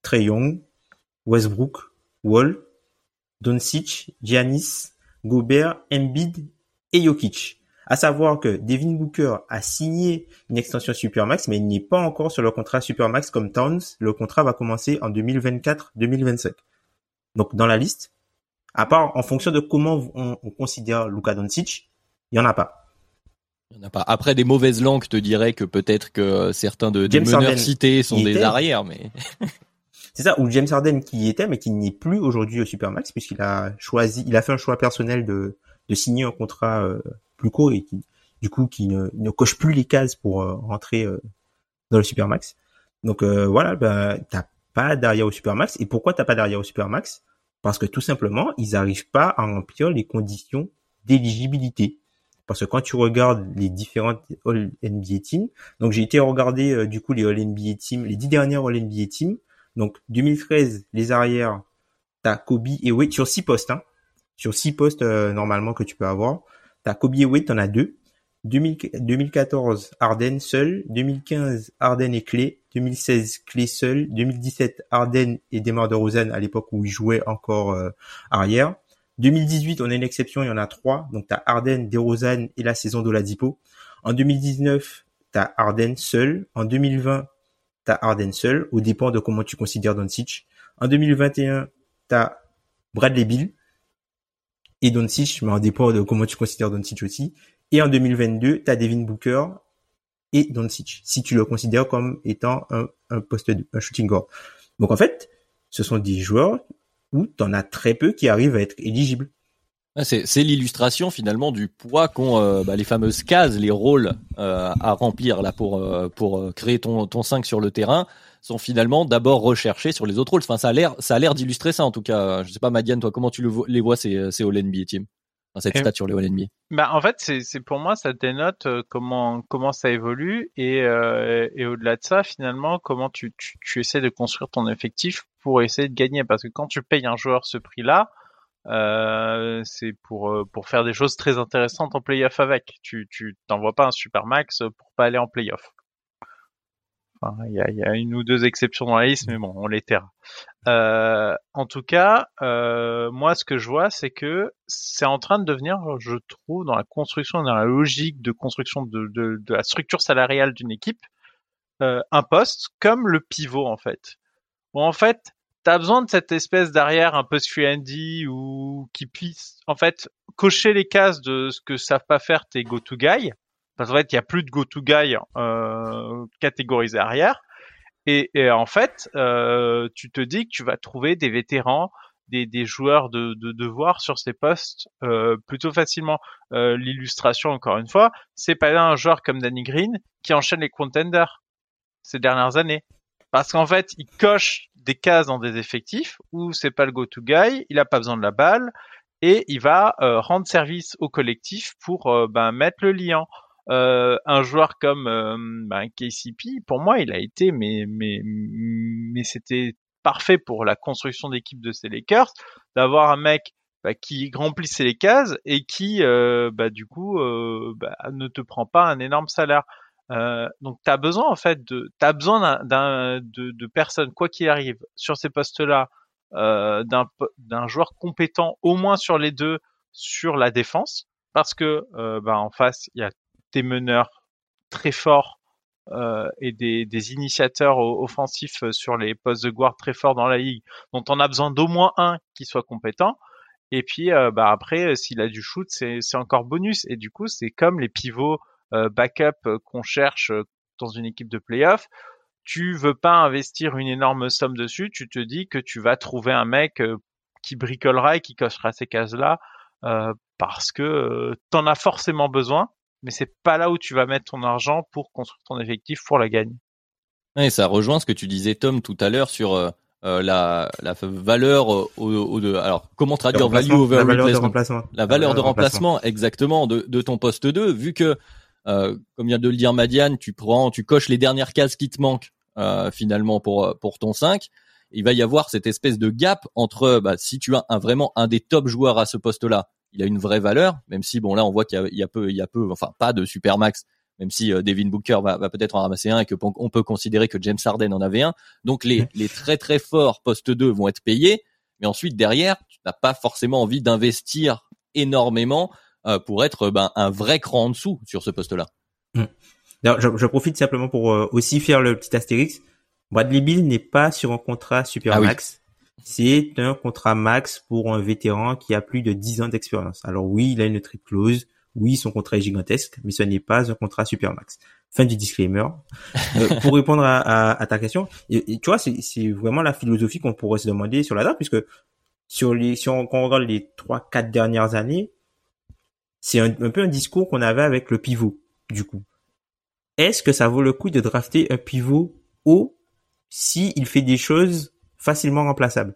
Trey Young, Westbrook, Wall, Doncic, Giannis, Gobert, Embiid et Jokic. À savoir que Devin Booker a signé une extension Supermax, mais il n'est pas encore sur le contrat Supermax comme Towns. Le contrat va commencer en 2024-2025. Donc dans la liste, à part en fonction de comment on, on considère Luka Doncic, il y en a pas. Il y en a pas. Après, des mauvaises langues te diraient que peut-être que certains de, des meneurs cités sont des arrières, mais c'est ça, ou James Harden qui y était, mais qui n'est plus aujourd'hui au Supermax puisqu'il a choisi, il a fait un choix personnel de, signer un contrat euh, plus court et qui, du coup, qui ne, coche plus les cases pour euh, rentrer euh, dans le Supermax. Donc voilà, ben t'as pas d'arrière au Supermax. Et pourquoi t'as pas d'arrière au Supermax? Parce que tout simplement, ils n'arrivent pas à remplir les conditions d'éligibilité. Parce que quand tu regardes les différentes All NBA teams, donc j'ai été regarder du coup les All NBA teams, les dix dernières All NBA teams. Donc 2013, les arrières, t'as Kobe et Wade sur six postes. Hein. Sur six postes normalement que tu peux avoir. T'as Kobe et Wade, t'en as deux. 2014, Arden seul. 2015, Arden et Clay. 2016, Clay seul. 2017, Arden et Demar DeRozan à l'époque où il jouait encore euh, arrière. 2018, on a une exception, il y en a trois. Donc t'as Arden, DeRozan et la saison d'Oladipo. En 2019, t'as Arden seul. En 2020, t'as Arden seul, au dépend de comment tu considères Doncic. En 2021, t'as Bradley Bill et Doncic, mais en dépend de comment tu considères Doncic aussi. Et en 2022, tu as Devin Booker et Doncic, si tu le considères comme étant un, poste un shooting guard. Donc en fait, ce sont des joueurs où tu en as très peu qui arrivent à être éligibles. C'est l'illustration finalement du poids qu'ont euh, bah, les fameuses cases, les rôles euh, à remplir là pour euh, pour créer ton ton 5 sur le terrain sont finalement d'abord recherchés sur les autres rôles. Enfin, ça a l'air, ça a l'air d'illustrer ça en tout cas. Je sais pas, Madiane, toi, comment tu le les vois ces, ces All NBA team, enfin, cette stat sur les All NBA. Bah, en fait, c'est, c'est pour moi, ça dénote euh, comment comment ça évolue et euh, et au-delà de ça, finalement, comment tu, tu tu essaies de construire ton effectif pour essayer de gagner. Parce que quand tu payes un joueur ce prix-là, euh, c'est pour euh, pour faire des choses très intéressantes en playoff avec. Tu tu t'envoies pas un super max pour pas aller en playoff il y, a, y, a, une ou deux exceptions dans la liste, mais bon, on les taira. Euh, en tout cas, euh, moi, ce que je vois, c'est que c'est en train de devenir, je trouve, dans la construction, dans la logique de construction de, de, de la structure salariale d'une équipe, euh, un poste comme le pivot, en fait. Où, en fait, tu as besoin de cette espèce d'arrière un peu Andy ou qui puisse, en fait, cocher les cases de ce que savent pas faire tes go-to guys parce qu'en fait, il y a plus de go-to-guy euh, catégorisé arrière. Et, et en fait, euh, tu te dis que tu vas trouver des vétérans, des, des joueurs de, de devoir sur ces postes euh, plutôt facilement. Euh, L'illustration, encore une fois, c'est pas un joueur comme Danny Green qui enchaîne les contenders ces dernières années. Parce qu'en fait, il coche des cases dans des effectifs où c'est pas le go-to-guy, il a pas besoin de la balle et il va euh, rendre service au collectif pour euh, ben, mettre le lien. Euh, un joueur comme euh, bah, KCP, pour moi, il a été, mais mais mais c'était parfait pour la construction d'équipe de ces Lakers, d'avoir un mec bah, qui remplissait les cases et qui, euh, bah, du coup, euh, bah, ne te prend pas un énorme salaire. Euh, donc, tu as besoin en fait de, t'as besoin d'un, de, de personnes quoi qu'il arrive sur ces postes-là, euh, d'un, joueur compétent au moins sur les deux sur la défense, parce que bah, en face il y a des meneurs très forts euh, et des, des, initiateurs offensifs sur les postes de guard très forts dans la ligue, dont on a besoin d'au moins un qui soit compétent. Et puis euh, bah après, s'il a du shoot, c'est encore bonus. Et du coup, c'est comme les pivots euh, backup qu'on cherche dans une équipe de playoff. Tu veux pas investir une énorme somme dessus, tu te dis que tu vas trouver un mec qui bricolera et qui cochera ces cases-là parce que t'en as forcément besoin mais c'est pas là où tu vas mettre ton argent pour construire ton effectif pour la gagne. Et ça rejoint ce que tu disais Tom tout à l'heure sur euh, euh la, la valeur au, au, de alors comment traduire value over la valeur de remplacement la valeur de remplacement, exactement de, de ton poste 2 vu que euh, comme vient de le dire Madiane, tu prends, tu coches les dernières cases qui te manquent euh, finalement pour pour ton 5. Il va y avoir cette espèce de gap entre bah, si tu as un, vraiment un des top joueurs à ce poste-là, il a une vraie valeur, même si bon là on voit qu'il y, a peu, il y a peu, enfin pas de super max, même si euh, Devin Booker va, va peut-être en ramasser un et que on peut considérer que James Harden en avait un. Donc les les très très forts poste 2 vont être payés, mais ensuite derrière tu n'as pas forcément envie d'investir énormément euh, pour être ben, un vrai cran en dessous sur ce poste-là. Mmh. Je, je, profite simplement pour euh, aussi faire le petit astérix. Bradley Bill n'est pas sur un contrat super ah max. C'est un contrat max pour un vétéran qui a plus de 10 ans d'expérience. Alors oui, il a une trade clause. Oui, son contrat est gigantesque, mais ce n'est pas un contrat super max. Fin du disclaimer. Euh, pour répondre à, à, ta question, et, tu vois, c'est vraiment la philosophie qu'on pourrait se demander sur la date, puisque sur les, si on, regarde les trois, quatre dernières années, c'est un, peu un discours qu'on avait avec le pivot, du coup. Est-ce que ça vaut le coup de drafter un pivot haut si fait des choses facilement remplaçables?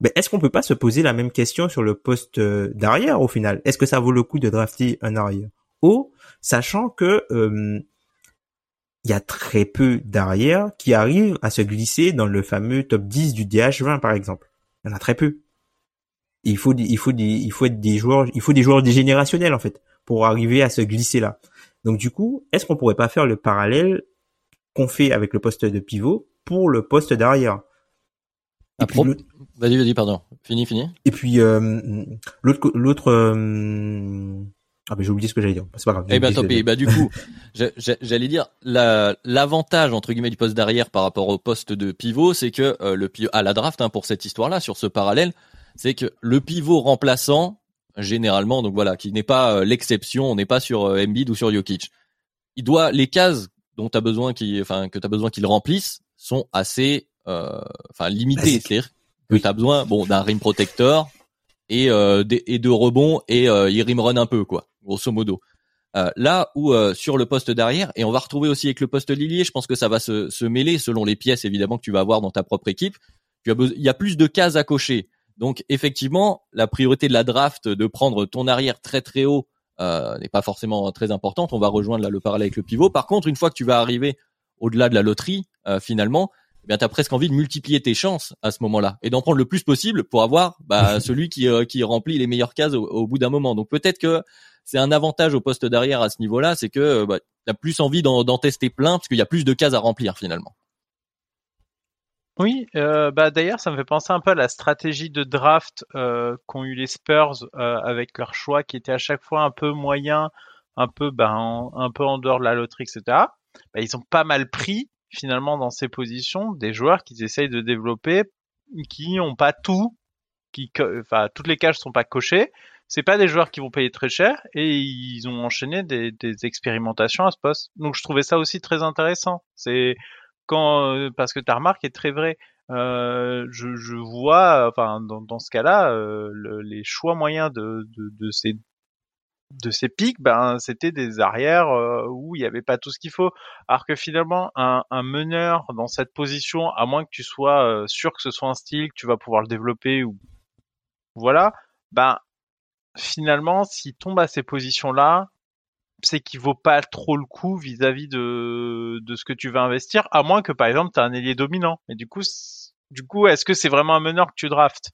Mais est-ce qu'on peut pas se poser la même question sur le poste euh, d'arrière au final? Est-ce que ça vaut le coup de drafter un arrière haut, sachant que euh, il y a très peu d'arrière qui arrivent à se glisser dans le fameux top 10 du DH20 par exemple. Il y en a très peu il faut il faut il faut être des joueurs il faut des joueurs dégénérationnels en fait pour arriver à se glisser là. Donc du coup, est-ce qu'on pourrait pas faire le parallèle qu'on fait avec le poste de pivot pour le poste d'arrière? Vas-y, vas-y, pardon. Fini, fini. Et puis euh, l'autre l'autre euh, ah ben j'ai oublié ce que j'allais dire. C'est pas grave. Eh ben tant pis. Bah du coup, j'allais dire l'avantage entre guillemets du poste d'arrière par rapport au poste de pivot, c'est que euh, le pivot à la draft hein, pour cette histoire-là sur ce parallèle, c'est que le pivot remplaçant, généralement, donc voilà, qui n'est pas euh, l'exception, on n'est pas sur euh, Embiid ou sur Jokic. Il doit les cases dont tu as besoin qui enfin que tu as besoin qu'il remplisse sont assez euh, enfin limitées, c'est-à-dire que tu as besoin bon d'un rim protector et et de rebond et il rim run un peu quoi, grosso modo. là où sur le poste d'arrière et on va retrouver aussi avec le poste lilier, je pense que ça va se, se mêler selon les pièces évidemment que tu vas avoir dans ta propre équipe. Tu as il y a plus de cases à cocher. Donc effectivement, la priorité de la draft de prendre ton arrière très très haut euh, n'est pas forcément très importante. On va rejoindre là le parallèle avec le pivot. Par contre, une fois que tu vas arriver au-delà de la loterie, euh, finalement, eh bien t'as presque envie de multiplier tes chances à ce moment-là et d'en prendre le plus possible pour avoir bah, celui qui euh, qui remplit les meilleures cases au, bout d'un moment. Donc peut-être que c'est un avantage au poste d'arrière à ce niveau-là, c'est que bah, tu as plus envie d'en tester plein parce qu'il y a plus de cases à remplir finalement. Oui, euh, bah d'ailleurs, ça me fait penser un peu à la stratégie de draft euh, qu'ont eu les Spurs euh, avec leur choix qui était à chaque fois un peu moyen, un peu ben un peu en dehors de la loterie, etc. Bah, ils ont pas mal pris finalement dans ces positions des joueurs qu'ils essayent de développer, qui n'ont pas tout, qui enfin toutes les cages sont pas cochées. C'est pas des joueurs qui vont payer très cher et ils ont enchaîné des, des expérimentations à ce poste. Donc je trouvais ça aussi très intéressant. C'est quand euh, parce que ta remarque est très vraie. Euh, je, je, vois, enfin, dans, dans ce cas-là, euh, les choix moyens de, de, de, ces de ces pics, ben c'était des arrières euh, où il n'y avait pas tout ce qu'il faut. Alors que finalement, un, un, meneur dans cette position, à moins que tu sois euh, sûr que ce soit un style que tu vas pouvoir le développer ou voilà, ben finalement, s'il tombe à ces positions-là, c'est qu'il vaut pas trop le coup vis-à-vis de, de ce que tu vas investir, à moins que par exemple tu as un ailier dominant. Et du coup, du coup, est-ce que c'est vraiment un meneur que tu draftes?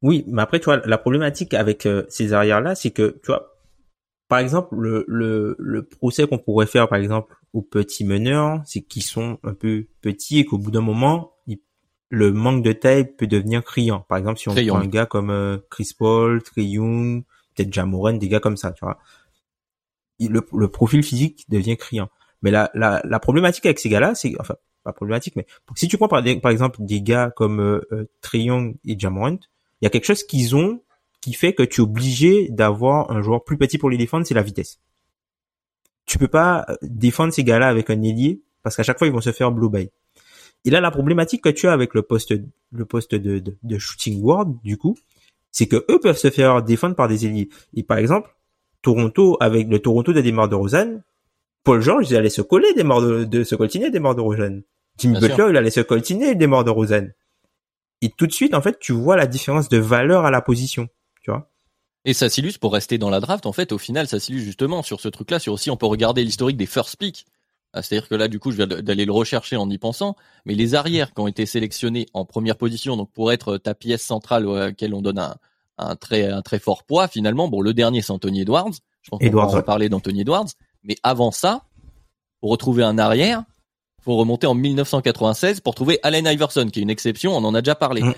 Oui, mais après, tu vois, la problématique avec euh, ces arrières-là, c'est que, tu vois, par exemple, le, le, le procès qu'on pourrait faire, par exemple, aux petits meneurs, c'est qu'ils sont un peu petits et qu'au bout d'un moment, le manque de taille peut devenir criant. Par exemple, si on prend un gars comme euh, Chris Paul, Trey Young, peut-être des gars comme ça, tu vois. Le, profil physique devient criant. Mais la, la, problématique avec ces gars-là, c'est enfin pas problématique, mais si tu prends par, exemple des gars comme euh, euh et Jamorant, il y a quelque chose qu'ils ont qui fait que tu es obligé d'avoir un joueur plus petit pour les défendre, c'est la vitesse. Tu peux pas euh, défendre ces gars-là avec un ailier parce qu'à chaque fois ils vont se faire blow by. Et là la problématique que tu as avec le poste le poste de, de, de shooting guard du coup, c'est que eux peuvent se faire défendre par des ailiers. Et par exemple, Toronto, avec le Toronto de Desmar de Rosanne, Paul George, il allait se coller des morts de, de se coltiner des morts de Rosanne. Jimmy Butler, il allait se coltiner des morts de Rosanne. Et tout de suite, en fait, tu vois la différence de valeur à la position, tu vois. Et ça s'illustre pour rester dans la draft. En fait, au final, ça s'illustre justement sur ce truc-là. Sur aussi, on peut regarder l'historique des first picks. Ah, C'est-à-dire que là, du coup, je viens d'aller le rechercher en y pensant. Mais les arrières qui ont été sélectionnés en première position, donc pour être ta pièce centrale à laquelle on donne un, un très un très fort poids, finalement. Bon, le dernier c'est Anthony Edwards. Je pense qu'on Edwards, va reparler d'Anthony Edwards. Mais avant ça, pour retrouver un arrière, faut remonter en 1996 pour trouver Allen Iverson, qui est une exception. On en a déjà parlé. Mm.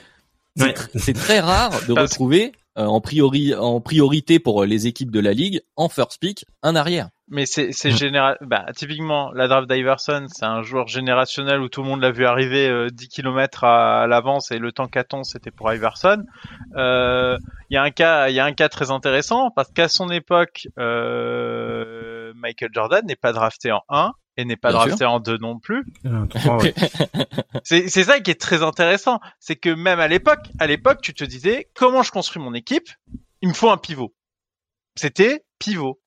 C'est Ouais. tr- C'est très rare de retrouver euh, en priori en priorité pour euh, les équipes de la ligue en first pick un arrière. Mais c'est c'est général. Bah, typiquement, la draft d'Iverson, c'est un joueur générationnel où tout le monde l'a vu arriver euh, 10 km à, à l'avance et le temps qu'attend, c'était pour Iverson. Euh, Il y a un cas, il y a un cas très intéressant parce qu'à son époque, euh, Michael Jordan n'est pas drafté en 1 et n'est pas Bien drafté en 2 non plus. Ouais. C'est c'est ça qui est très intéressant, c'est que même à l'époque, à l'époque, tu te disais comment je construis mon équipe? Il me faut un pivot. C'était pivot.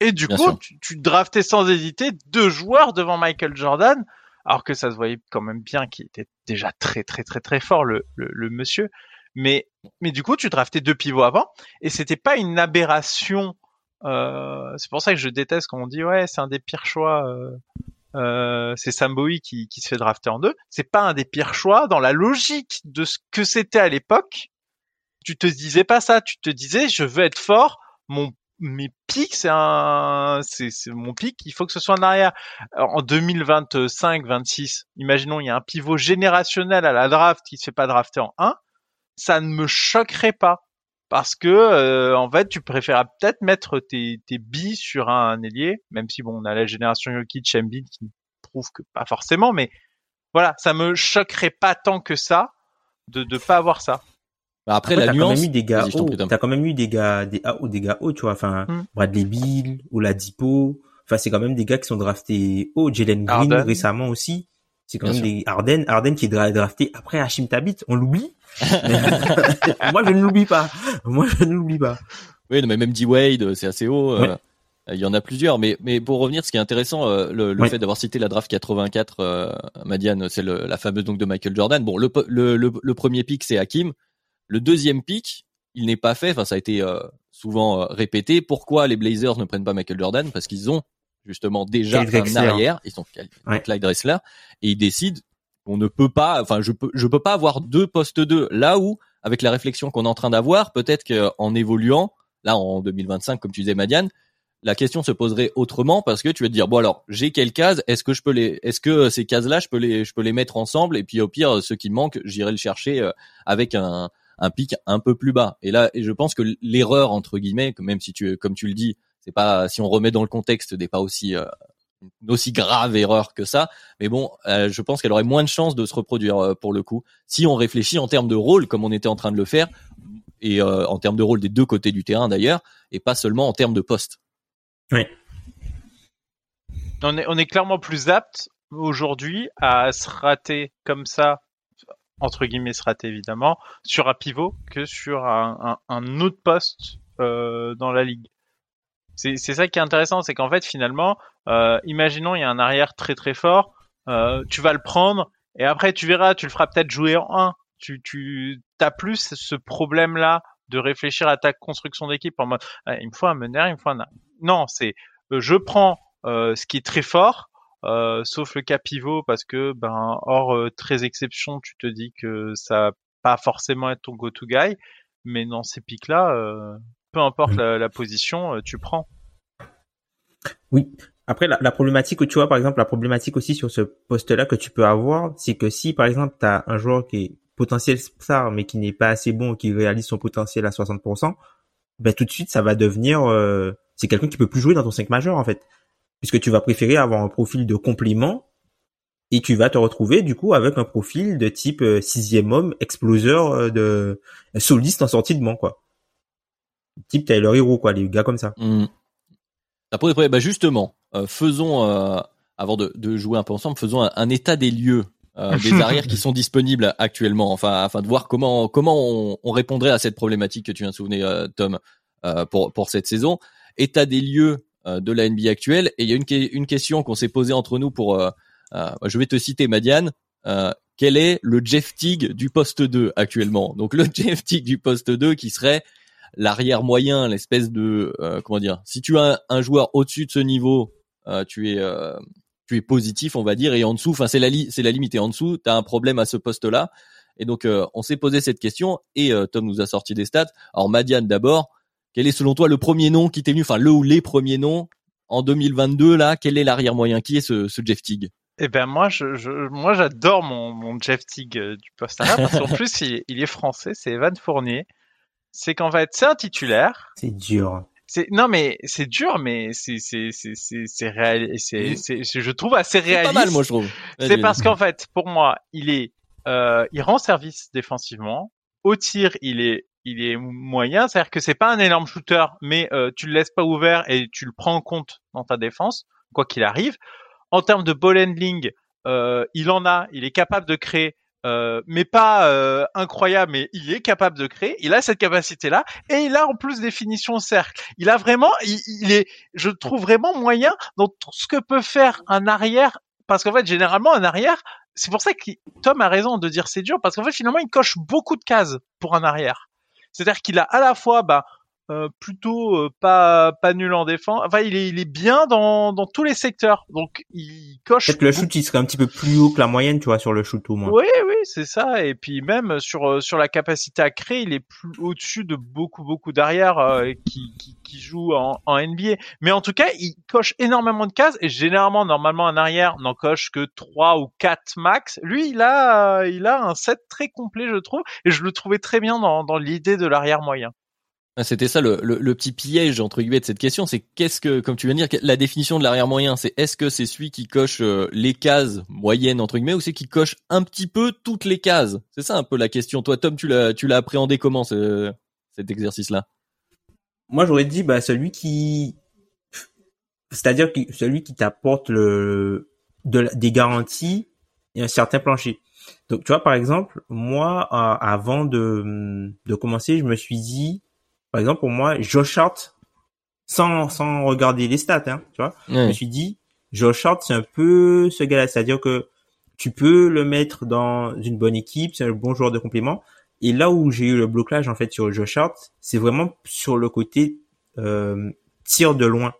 Et du Bien coup, tu, tu draftais sans hésiter deux joueurs devant Michael Jordan, alors que ça se voyait quand même bien qu'il était déjà très très très très fort le, le, le monsieur. Mais mais du coup, tu draftais deux pivots avant, et c'était pas une aberration. Euh, c'est pour ça que je déteste quand on dit ouais, c'est un des pires choix. euh, euh, c'est Sam Bowie qui, qui se fait drafter en deux. C'est pas un des pires choix dans la logique de ce que c'était à l'époque. Tu te disais pas ça. Tu te disais, je veux être fort. Mon mes pics, c'est un, c'est, c'est mon pic. Il faut que ce soit en arrière. En 2025, 26, imaginons il y a un pivot générationnel à la draft qui se fait pas drafter en 1. Ça ne me choquerait pas. Parce que euh, en fait, tu préféreras peut-être mettre tes, tes billes sur un, ailier, même si bon, on a la génération Jokic, Embiid qui prouve que pas forcément, mais voilà, ça me choquerait pas tant que ça de de pas avoir ça. Bah, après, Après, la t'as quand même eu des gars hauts. T'as quand même eu des gars, des hauts, des gars hauts, tu vois. Enfin, Hmm. Bradley Bill, Oladipo. Enfin, c'est quand même des gars qui sont draftés hauts. Jalen Green récemment aussi. C'est quand Bien même des Harden, Harden qui est dra- drafté après Hashim Tabit. On l'oublie. Moi, je ne l'oublie pas. Moi, je ne l'oublie pas. Oui, non, mais même D Wade, c'est assez haut. euh, Ouais. Il y en a plusieurs, mais mais pour revenir, ce qui est intéressant, euh, le, le fait d'avoir cité la draft 84, euh, Madiane, c'est la fameuse donc de Michael Jordan. Bon, le le, le, le premier pick c'est Hakim. Le deuxième pick, il n'est pas fait. Enfin, ça a été euh, souvent euh, répété. Pourquoi les Blazers ne prennent pas Michael Jordan? Parce qu'ils ont justement déjà Clyde un Drexler. arrière. Ils sont Ouais. Clyde Drexler et ils décident qu'on ne peut pas. Enfin, je peux je peux pas avoir deux postes 2 là où avec la réflexion qu'on est en train d'avoir, peut-être qu'en évoluant, là en 2025, comme tu disais, Madiane, la question se poserait autrement parce que tu vas te dire bon alors j'ai quelles cases est-ce que je peux les est-ce que ces cases là je peux les je peux les mettre ensemble? Et puis au pire ceux qui manquent j'irai le chercher euh, avec un un pic un peu plus bas. Et là et je pense que l'erreur entre guillemets même si tu comme tu le dis c'est pas si on remet dans le contexte n'est pas aussi euh, une aussi grave erreur que ça. Mais bon euh, je pense qu'elle aurait moins de chances de se reproduire euh, pour le coup si on réfléchit en termes de rôle comme on était en train de le faire et euh, en termes de rôle des deux côtés du terrain d'ailleurs et pas seulement en termes de poste. On est on est clairement plus apte aujourd'hui à se rater comme ça entre guillemets se rater évidemment sur un pivot que sur un, un, un autre poste euh, dans la ligue. C'est ça qui est intéressant, c'est qu'en fait finalement, euh, imaginons il y a un arrière très très fort, euh, tu vas le prendre et après tu verras, tu le feras peut-être jouer en 1. Tu tu as plus ce problème là de réfléchir à ta construction d'équipe en mode Ah, il me faut un meneur, il me faut un non, c'est euh, je prends euh, ce qui est très fort, euh, sauf le cas pivot parce que ben hors très exception, tu te dis que ça va pas forcément être ton go-to guy, mais dans ces pics là, peu importe Mhm. la, la position, euh, tu prends. Oui. Après, la, la problématique, tu vois, par exemple, la problématique aussi sur ce poste-là que tu peux avoir, c'est que si, par exemple, tu as un joueur qui est potentiel star, mais qui n'est pas assez bon, qui réalise son potentiel à 60%, ben tout de suite, ça va devenir... euh, c'est quelqu'un qui peut plus jouer dans ton 5 majeur, en fait. Puisque tu vas préférer avoir un profil de complément et tu vas te retrouver, du coup, avec un profil de type euh, sixième homme, exploseur euh, de soliste en sortie de banc, quoi. Type Tyler Hero, quoi, les gars comme ça. Hmm. Après, après, bah justement, euh, faisons, euh, avant de, de jouer un peu ensemble, faisons un, un état des lieux euh, des arrières qui sont disponibles actuellement, enfin, afin de voir comment comment on, on répondrait à cette problématique que tu viens de souvenir, euh, Tom, euh, pour pour cette saison. État des lieux euh, de la NBA actuelle. Et il y a une une question qu'on s'est posée entre nous pour, je vais te citer, Madiane. Euh, quel est le Jeff Teague du poste 2 actuellement? Donc le Jeff Teague du poste 2 qui serait l'arrière moyen, l'espèce de euh, comment dire, si tu as un, joueur au-dessus de ce niveau, euh, tu es tu es positif, on va dire, et en dessous, enfin c'est la c'est la limite, et en dessous, tu as un problème à ce poste-là. Et donc on s'est posé cette question et Tom nous a sorti des stats. Alors Madiane d'abord, quel est selon toi le premier nom qui t'est venu, enfin le ou les premiers noms en 2022 là? Quel est l'arrière moyen? Qui est ce, ce Jeff Teague? Eh ben moi, je, je moi j'adore mon, mon Jeff Teague du poste là parce qu'en plus il, il, est français, c'est Evan Fournier c'est qu'en fait, c'est un titulaire. C'est dur. C'est non mais c'est dur mais c'est c'est c'est c'est c'est réel c'est c'est je trouve assez réaliste. pas mal moi je trouve. C'est parce qu'en fait pour moi il est euh, il rend service défensivement. Au tir il est il est moyen, c'est-à-dire que c'est pas un énorme shooter mais euh, tu le laisses pas ouvert et tu le prends en compte dans ta défense quoi qu'il arrive. En termes de ball handling, euh, il en a, il est capable de créer euh, mais pas euh, incroyable, mais il est capable de créer. Il a cette capacité-là, et il a en plus des finitions cercle. Il a vraiment, il, est, je trouve vraiment moyen dans tout ce que peut faire un arrière, parce qu'en fait, généralement, un arrière, c'est pour ça que Tom a raison de dire c'est dur, parce qu'en fait, finalement, il coche beaucoup de cases pour un arrière. C'est-à-dire qu'il a à la fois, bah, euh, plutôt euh, pas pas nul en défense. Enfin, il est il est bien dans dans tous les secteurs. Donc il coche. Peut-être que le shoot il serait un petit peu plus haut que la moyenne, tu vois, sur le shoot au moins. Oui, oui, c'est ça. Et puis même sur euh, sur la capacité à créer, il est plus au-dessus de beaucoup beaucoup d'arrière qui, qui qui jouent en, en NBA. Mais en tout cas, il coche énormément de cases et généralement normalement un arrière n'en coche que trois ou quatre max. Lui, il a il a un set très complet, je trouve, et je le trouvais très bien dans dans l'idée de l'arrière moyen. Ah, c'était ça le, le, petit piège entre guillemets de cette question, c'est qu'est-ce que, comme tu viens de dire, la définition de l'arrière moyen, c'est est-ce que c'est celui qui coche euh, les cases moyennes entre guillemets ou c'est qui coche un petit peu toutes les cases? C'est ça un peu la question. Toi, Tom, tu l'as tu l'as appréhendé comment ce, cet exercice-là? Moi, j'aurais dit bah celui qui, c'est-à-dire celui qui t'apporte le de, des garanties et un certain plancher. Donc, tu vois, par exemple, moi, avant de, de commencer, je me suis dit par exemple, pour moi, Josh Hart, sans, sans regarder les stats, hein, tu vois, je me suis dit, Josh Hart, c'est un peu ce gars-là. C'est-à-dire que tu peux le mettre dans une bonne équipe, c'est un bon joueur de complément. Et là où j'ai eu le blocage, en fait, sur Josh Hart, c'est vraiment sur le côté euh, tir de loin.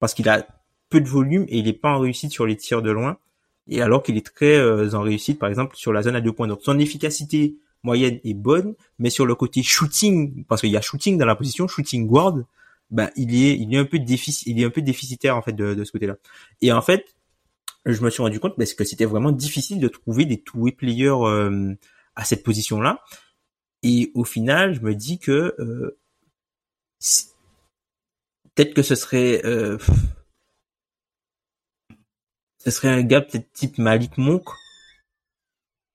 Parce qu'il a peu de volume et il est pas en réussite sur les tirs de loin. Et alors qu'il est très euh, en réussite, par exemple, sur la zone à deux points. Donc son efficacité moyenne est bonne, mais sur le côté shooting, parce qu'il y a shooting dans la position, shooting guard, ben il est il est un peu déficit, il est un peu déficitaire en fait de, de ce côté-là. Et en fait, je me suis rendu compte parce que c'était vraiment difficile de trouver des two-way players euh, à cette position-là. Et au final, je me dis que euh, peut-être que ce serait euh, ce serait un gars peut-être type Malik Monk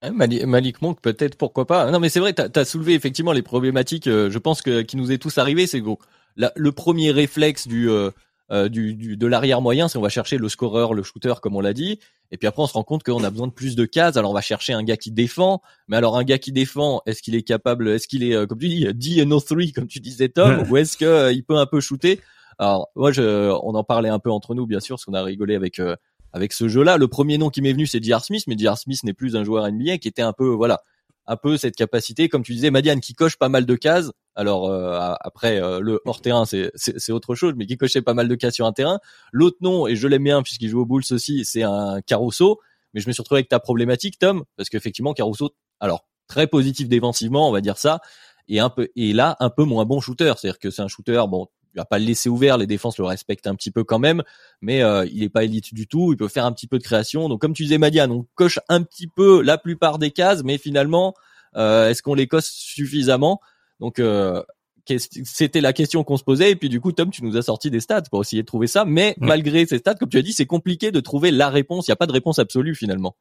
Malik Monk, peut-être, pourquoi pas. Non, mais c'est vrai, tu as, soulevé effectivement les problématiques, euh, je pense, que qui nous est tous arrivé. C'est que le premier réflexe du, euh, euh, du, du, de l'arrière moyen, c'est on va chercher le scoreur, le shooter, comme on l'a dit. Et puis après, on se rend compte qu'on a besoin de plus de cases. Alors, on va chercher un gars qui défend. Mais alors, un gars qui défend, est-ce qu'il est capable, est-ce qu'il est, comme tu dis, D no 3, comme tu disais, Tom, ou est-ce que il peut un peu shooter? Alors, moi, je, on en parlait un peu entre nous, bien sûr, parce qu'on a rigolé avec avec ce jeu-là. Le premier nom qui m'est venu, c'est J.R. Smith, mais J.R. Smith n'est plus un joueur NBA qui était un peu, voilà, un peu cette capacité, comme tu disais, Madiane, qui coche pas mal de cases. Alors euh, après, euh, le hors terrain, c'est, autre chose, mais qui cochait pas mal de cases sur un terrain. L'autre nom, et je l'aime bien puisqu'il joue au Bulls aussi, c'est un Caruso. Mais je me suis retrouvé avec ta problématique, Tom, parce qu'effectivement, Caruso, alors très positif défensivement, on va dire ça, et un peu, et là un peu moins bon shooter. C'est-à-dire que c'est un shooter, bon, il va pas le laisser ouvert, les défenses le respectent un petit peu quand même, mais euh, il est pas élite du tout, il peut faire un petit peu de création. Donc comme tu disais Madiane, on coche un petit peu la plupart des cases, mais finalement, euh, est-ce qu'on les coche suffisamment? Donc euh, c'était la question qu'on se posait et puis du coup Tom tu nous as sorti des stats pour essayer de trouver ça mais malgré ces stats comme tu as dit c'est compliqué de trouver la réponse il n'y a pas de réponse absolue finalement.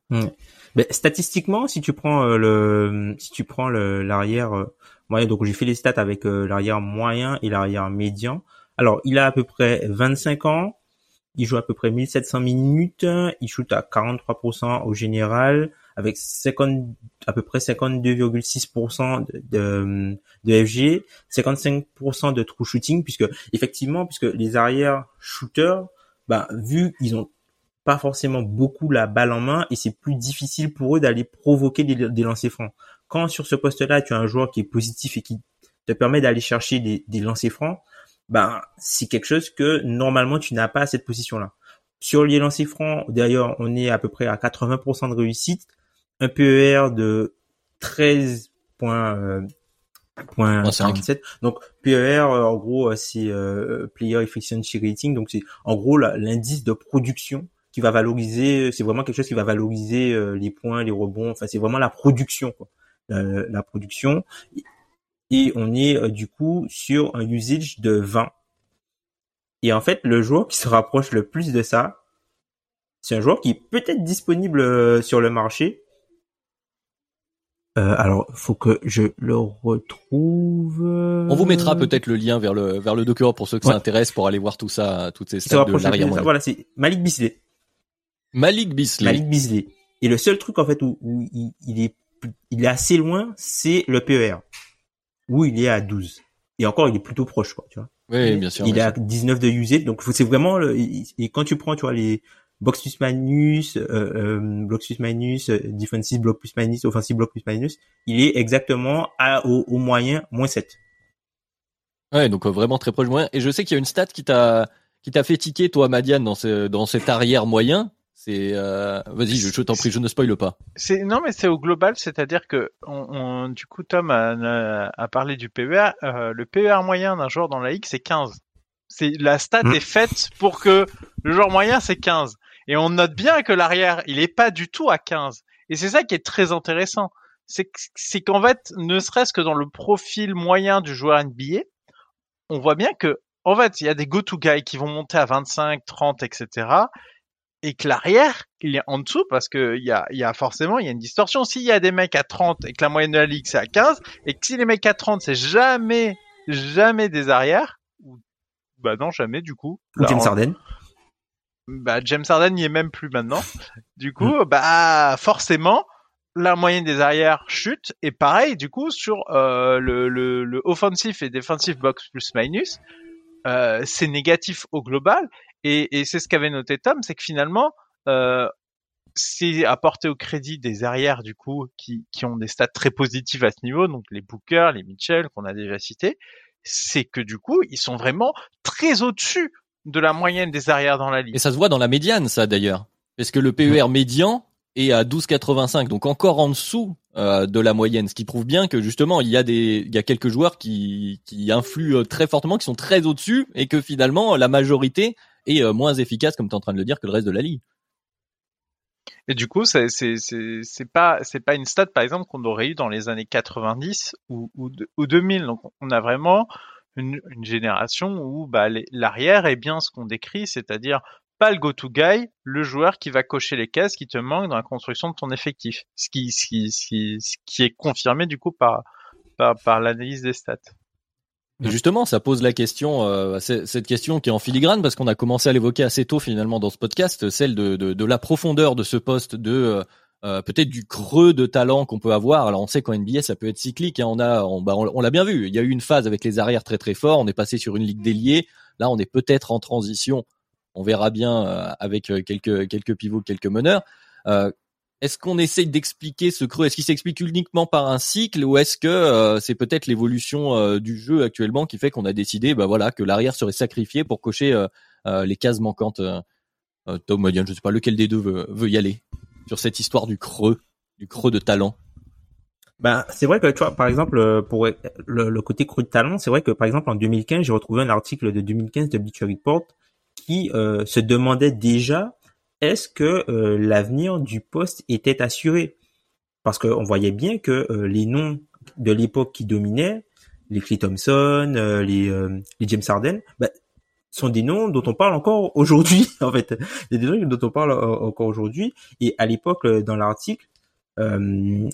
Mais statistiquement si tu prends le si tu prends l'arrière donc j'ai fait les stats avec euh, l'arrière moyen et l'arrière médian. Alors, il a à peu près 25 ans. Il joue à peu près 1700 minutes. Il shoot à 43% au général avec 50, à peu près 52,6% de, FG, 55% de true shooting, puisque effectivement, puisque les arrières shooters, bah, vu qu'ils ont pas forcément beaucoup la balle en main et c'est plus difficile pour eux d'aller provoquer des, des lancers francs quand sur ce poste-là, tu as un joueur qui est positif et qui te permet d'aller chercher des, des lancers francs, ben c'est quelque chose que normalement tu n'as pas à cette position-là. Sur les lancers francs, d'ailleurs, on est à peu près à 80% de réussite, un PER de 13 points, point 47. Donc PER, en gros, c'est Player Efficiency Rating, donc c'est en gros l'indice de production qui va valoriser, c'est vraiment quelque chose qui va valoriser les points, les rebonds, enfin c'est vraiment la production. La, production. Et on est du coup sur un usage de 20. Et en fait, le joueur qui se rapproche le plus de ça, c'est un joueur qui est peut-être disponible sur le marché, euh, alors, faut que je le retrouve. On vous mettra peut-être le lien vers le vers le document pour ceux que ça intéresse pour aller voir tout ça, toutes ces stats de l'arrière Voilà, c'est Malik Bisley. Malik Bisley. Malik Bisley. Et le seul truc en fait où, il, est il est assez loin, c'est le PER où il est à 12. Et encore, il est plutôt proche, quoi, tu vois. Oui, bien sûr. Il est à 19 de usage, donc c'est vraiment et quand tu prends, tu vois les box plus minus, euh, euh, plus minus, euh, defensive bloc plus minus, offensive bloc plus minus, il est exactement à, au, au moyen moins 7. Ouais, donc vraiment très proche du moyen. Et je sais qu'il y a une stat qui t'a qui t'a fait tiquer toi, Madiane, dans ce dans cet arrière moyen. C'est euh... vas-y, je, je t'en prie, je ne spoile pas. C'est non, mais c'est au global, c'est-à-dire que on, on, du coup Tom a, a parlé du PER. Euh, le PER moyen d'un joueur dans la ligue, c'est 15. C'est la stat mmh. est faite pour que le joueur moyen c'est 15. Et on note bien que l'arrière, il est pas du tout à 15. Et c'est ça qui est très intéressant. C'est qu'en fait, ne serait-ce que dans le profil moyen du joueur NBA, on voit bien que, en fait, il y a des go-to guys qui vont monter à 25, 30, etc. Et que l'arrière, il est en dessous parce que il y a, y a forcément, il y a une distorsion. S'il y a des mecs à 30 et que la moyenne de la ligue c'est à 15, et que si les mecs à 30 c'est jamais, jamais des arrières, bah non, jamais du coup. Ou James Harden bah, James Harden n'y est même plus maintenant. Du coup, mm. bah forcément, la moyenne des arrières chute. Et pareil, du coup, sur euh, le, le, le offensive et defensive box plus minus, euh, c'est négatif au global. Et, et c'est ce qu'avait noté Tom, c'est que finalement, euh, c'est apporté au crédit des arrières du coup qui, qui ont des stats très positives à ce niveau, donc les Booker, les Mitchell qu'on a déjà cités, c'est que du coup ils sont vraiment très au-dessus de la moyenne des arrières dans la ligue. Et ça se voit dans la médiane, ça d'ailleurs, parce que le PER médian est à 12,85, donc encore en dessous euh, de la moyenne, ce qui prouve bien que justement il y a des, il y a quelques joueurs qui qui influent euh, très fortement, qui sont très au-dessus, et que finalement la majorité est euh, moins efficace, comme tu es en train de le dire, que le reste de la ligue. Et du coup, c'est pas c'est pas une stat par exemple qu'on aurait eu dans les années 90 ou ou, ou 2000. Donc on a vraiment une, génération où bah, l'arrière est bien ce qu'on décrit, c'est-à-dire pas le go-to guy, le joueur qui va cocher les cases qui te manquent dans la construction de ton effectif, ce qui, est confirmé du coup par, par l'analyse des stats. Justement, ça pose la question, euh, cette question qui est en filigrane, parce qu'on a commencé à l'évoquer assez tôt finalement dans ce podcast, celle de, la profondeur de ce poste, de euh, euh, peut-être du creux de talent qu'on peut avoir. Alors on sait qu'en NBA ça peut être cyclique. Hein. On a, on, bah, on, l'a bien vu. Il y a eu une phase avec les arrières très très forts. On est passé sur une ligue déliée. Là on est peut-être en transition. On verra bien euh, avec euh, quelques pivots, quelques meneurs. Est-ce qu'on essaye d'expliquer ce creux? Est-ce qu'il s'explique uniquement par un cycle ou est-ce que c'est peut-être l'évolution du jeu actuellement qui fait qu'on a décidé, bah voilà, que l'arrière serait sacrifié pour cocher les cases manquantes Tom Modian, je sais pas lequel des deux veut, y aller sur cette histoire du creux, du creux de talent. Ben, c'est vrai que tu vois, par exemple, euh, pour le, côté creux de talent, c'est vrai que par exemple en 2015, j'ai retrouvé un article de 2015 de Bleacher Report qui euh, se demandait déjà est-ce que euh, l'avenir du poste était assuré? Parce qu'on voyait bien que les noms de l'époque qui dominaient, les Clay Thompson, les, les James Harden, ben, sont des noms dont on parle encore aujourd'hui en fait. Des noms dont on parle euh, encore aujourd'hui. Et à l'époque euh, dans l'article euh,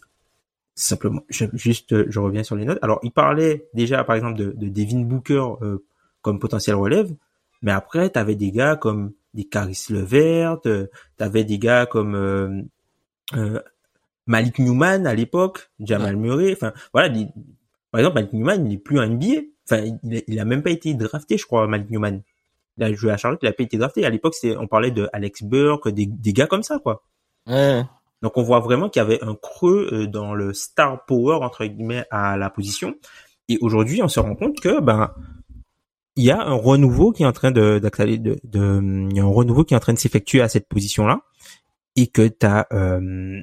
simplement juste je reviens sur les notes. Alors il parlait déjà par exemple de, de Devin Booker euh, comme potentiel relève. Mais après tu avais des gars comme des Caris Levert tu avais des gars comme euh, Malik Newman à l'époque Jamal Murray enfin voilà par exemple Malik Newman il est plus un NBA Enfin, il a, même pas été drafté, je crois, Malik Newman. Il a joué à Charlotte, il a pas été drafté. À l'époque, c'était, on parlait de Alex Burke, des, des gars comme ça, quoi. Ouais. Donc, on voit vraiment qu'il y avait un creux euh, dans le star power, entre guillemets, à la position. Et aujourd'hui, on se rend compte que ben il y a un renouveau qui est en train de, de, de, il y a un renouveau qui est en train de s'effectuer à cette position-là et que tu as euh,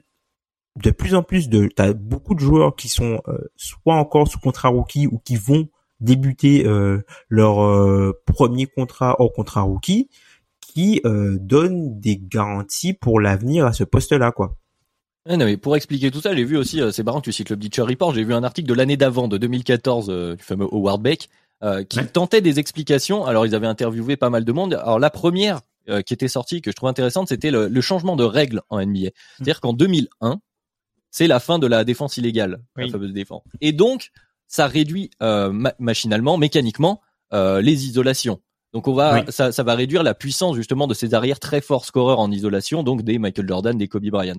de plus en plus de t'as beaucoup de joueurs qui sont euh, soit encore sous contrat rookie ou qui vont débuter euh, leur euh, premier contrat hors contrat rookie qui donnent des garanties pour l'avenir à ce poste-là quoi. non, mais pour expliquer tout ça, j'ai vu aussi, c'est marrant que tu cites le Bleacher Report, j'ai vu un article de l'année d'avant, de 2014, du fameux Howard Beck, qui tentait des explications. Alors, ils avaient interviewé pas mal de monde. Alors, la première qui était sortie, que je trouve intéressante, c'était le, le, changement de règles en NBA. Mmh. C'est-à-dire qu'en 2001, c'est la fin de la défense illégale, la fameuse défense. Et donc, ça réduit euh, machinalement, mécaniquement, euh, les isolations. Donc on va, ça, ça, va réduire la puissance justement de ces arrières très forts scoreurs en isolation, donc des Michael Jordan, des Kobe Bryant.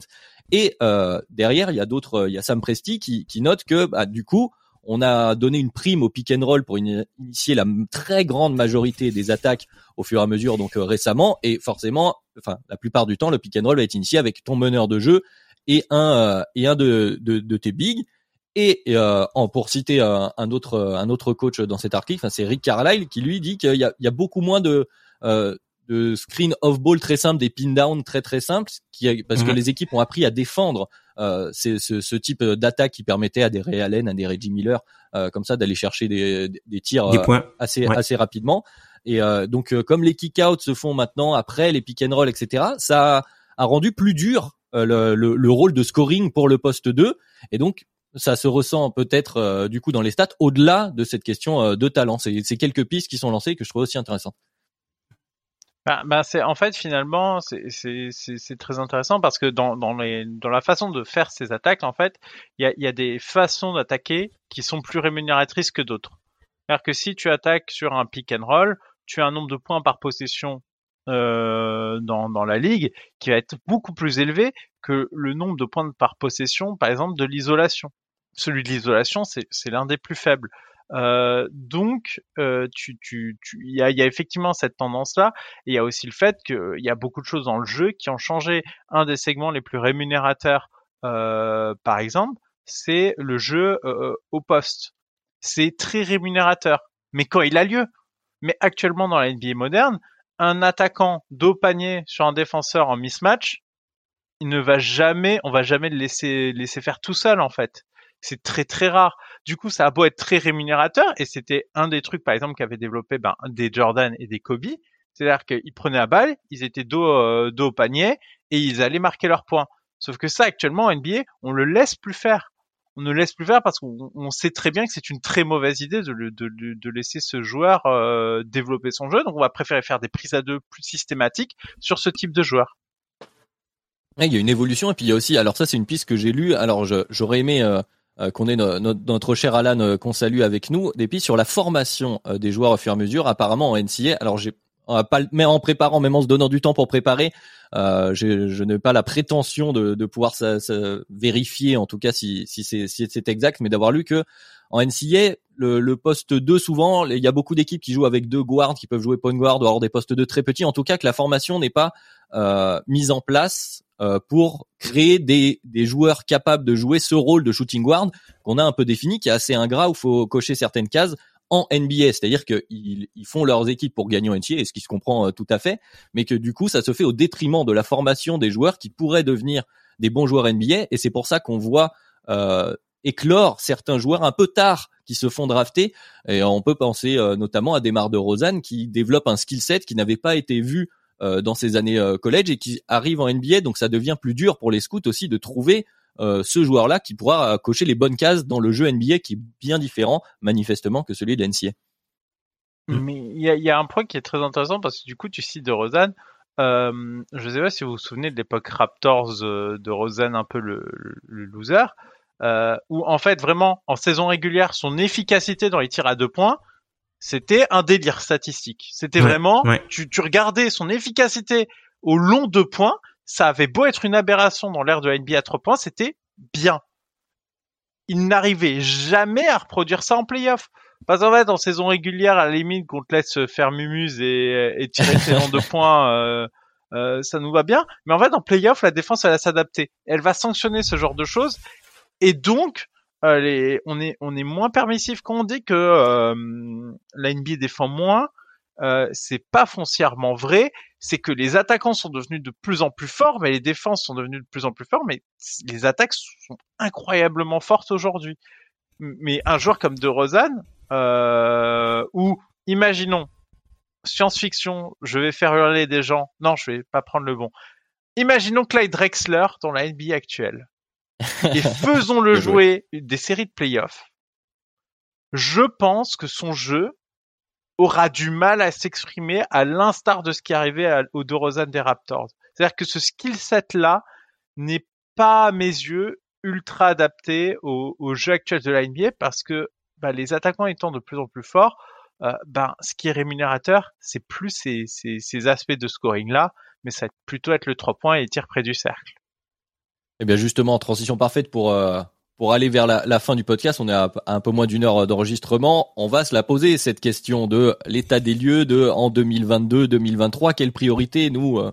Et euh, derrière, il y a d'autres, il y a Sam Presti qui, qui note que bah, du coup, on a donné une prime au pick and roll pour initier la très grande majorité des attaques au fur et à mesure, donc euh, récemment, et forcément, enfin la plupart du temps, le pick and roll va être initié avec ton meneur de jeu et un euh, et un de, de, de tes bigs. Et euh, pour citer un, autre un autre coach dans cet article, c'est Rick Carlisle qui lui dit qu'il y a, beaucoup moins de de screen off ball très simple, des pin down très très simples, qui, parce que mhm. les équipes ont appris à défendre euh, ce, ce, type d'attaque qui permettait à des Ray Allen, à des Reggie Miller, euh, comme ça, d'aller chercher des, des tirs euh, assez assez rapidement. Et euh, donc, comme les kick outs se font maintenant après les pick and roll, etc., ça a rendu plus dur euh, le, le, rôle de scoring pour le poste 2 et donc ça se ressent peut-être euh, du coup dans les stats au-delà de cette question euh, de talent. C'est quelques pistes qui sont lancées que je trouve aussi intéressantes. Bah, bah c'est en fait finalement c'est très intéressant parce que dans, dans, les, dans la façon de faire ces attaques en fait il y a, y a des façons d'attaquer qui sont plus rémunératrices que d'autres. C'est-à-dire que si tu attaques sur un pick and roll, tu as un nombre de points par possession euh, dans, dans la ligue qui va être beaucoup plus élevé que le nombre de points par possession, par exemple, de l'isolation. Celui de l'isolation, c'est l'un des plus faibles. Euh, donc, euh, tu, tu, tu, il y a, y a, effectivement cette tendance-là. Il y a aussi le fait qu'il y a beaucoup de choses dans le jeu qui ont changé. Un des segments les plus rémunérateurs, euh, par exemple, c'est le jeu au poste. C'est très rémunérateur, mais quand il a lieu. Mais actuellement dans la NBA moderne, un attaquant dos panier sur un défenseur en mismatch, il ne va jamais, on va jamais le laisser laisser faire tout seul en fait. C'est très très rare. Du coup, ça a beau être très rémunérateur et c'était un des trucs par exemple qu'avaient développé ben, des Jordan et des Kobe, c'est-à-dire qu'ils prenaient la balle, ils étaient dos euh, dos au panier et ils allaient marquer leurs points. Sauf que ça actuellement en NBA, on le laisse plus faire on ne laisse plus faire parce qu'on sait très bien que c'est une très mauvaise idée de, de, laisser ce joueur euh, développer son jeu. Donc on va préférer faire des prises à deux plus systématiques sur ce type de joueur. il y a une évolution et puis il y a aussi, alors ça c'est une piste que j'ai lue, alors j'aurais aimé euh, qu'on ait notre cher Alan qu'on salue avec nous, des sur la formation des joueurs au fur et à mesure, apparemment en NCA. Alors j'ai pas, mais en préparant, même en se donnant du temps pour préparer, euh, je, n'ai pas la prétention de, pouvoir ça, vérifier, en tout cas si c'est exact, mais d'avoir lu que en NCA, le, le poste 2 souvent, il y a beaucoup d'équipes qui jouent avec deux guards, qui peuvent jouer point guard ou avoir des postes 2 très petits. En tout cas, que la formation n'est pas euh, mise en place euh, pour créer des, des joueurs capables de jouer ce rôle de shooting guard qu'on a un peu défini, qui est assez ingrat où faut cocher certaines cases en NBA, c'est-à-dire qu'ils ils font leurs équipes pour gagner en NBA, ce qui se comprend euh, tout à fait, mais que du coup ça se fait au détriment de la formation des joueurs qui pourraient devenir des bons joueurs NBA, et c'est pour ça qu'on voit euh, éclore certains joueurs un peu tard qui se font drafter, et on peut penser euh, notamment à Demar de Rosanne qui développe un skill set qui n'avait pas été vu euh, dans ses années college et qui arrive en NBA, donc ça devient plus dur pour les scouts aussi de trouver euh, ce joueur-là qui pourra cocher les bonnes cases dans le jeu NBA qui est bien différent manifestement que celui de l'NCA. Mm. Mais il y a, un point qui est très intéressant parce que du coup tu cites de Rosanne. Euh, je ne sais pas si vous vous souvenez de l'époque Raptors euh, de Rosanne, un peu le, loser, euh, où en fait vraiment en saison régulière son efficacité dans les tirs à deux points, c'était un délire statistique. C'était vraiment, Tu, tu regardais son efficacité au long de points ça avait beau être une aberration dans l'ère de la NBA à 3 points, c'était bien. Il n'arrivait jamais à reproduire ça en playoff. Pas en fait, en saison régulière, à la limite, qu'on te laisse faire mumuse et, et tirer tes de points, euh, euh, ça nous va bien. Mais en fait, en playoff, la défense, elle va s'adapter. Elle va sanctionner ce genre de choses. Et donc, les, on est on est moins permissif quand on dit que euh, la NBA défend moins. Euh, c'est pas foncièrement vrai. C'est que les attaquants sont devenus de plus en plus forts, mais les défenses sont devenues de plus en plus fortes. Mais les attaques sont incroyablement fortes aujourd'hui. Mais un joueur comme De Rozan, euh, ou imaginons science-fiction, je vais faire hurler des gens. Non, je vais pas prendre le bon. Imaginons Clyde Drexler dans la NBA actuelle. Et faisons-le jouer des séries de playoffs. Je pense que son jeu aura du mal à s'exprimer à l'instar de ce qui est arrivé au DeRozan des Raptors. C'est-à-dire que ce skill set là n'est pas à mes yeux ultra adapté au, jeu actuel de la NBA parce que bah, les attaquants étant de plus en plus forts, euh, ben, ce qui est rémunérateur, c'est plus ces, ces, ces, aspects de scoring là, mais ça va plutôt être le 3 points et tir près du cercle. Eh bien justement, transition parfaite pour euh, pour aller vers la, la, fin du podcast. On est à, un peu moins d'une heure d'enregistrement. On va se la poser cette question de l'état des lieux de en 2022-2023. Quelle priorité nous euh,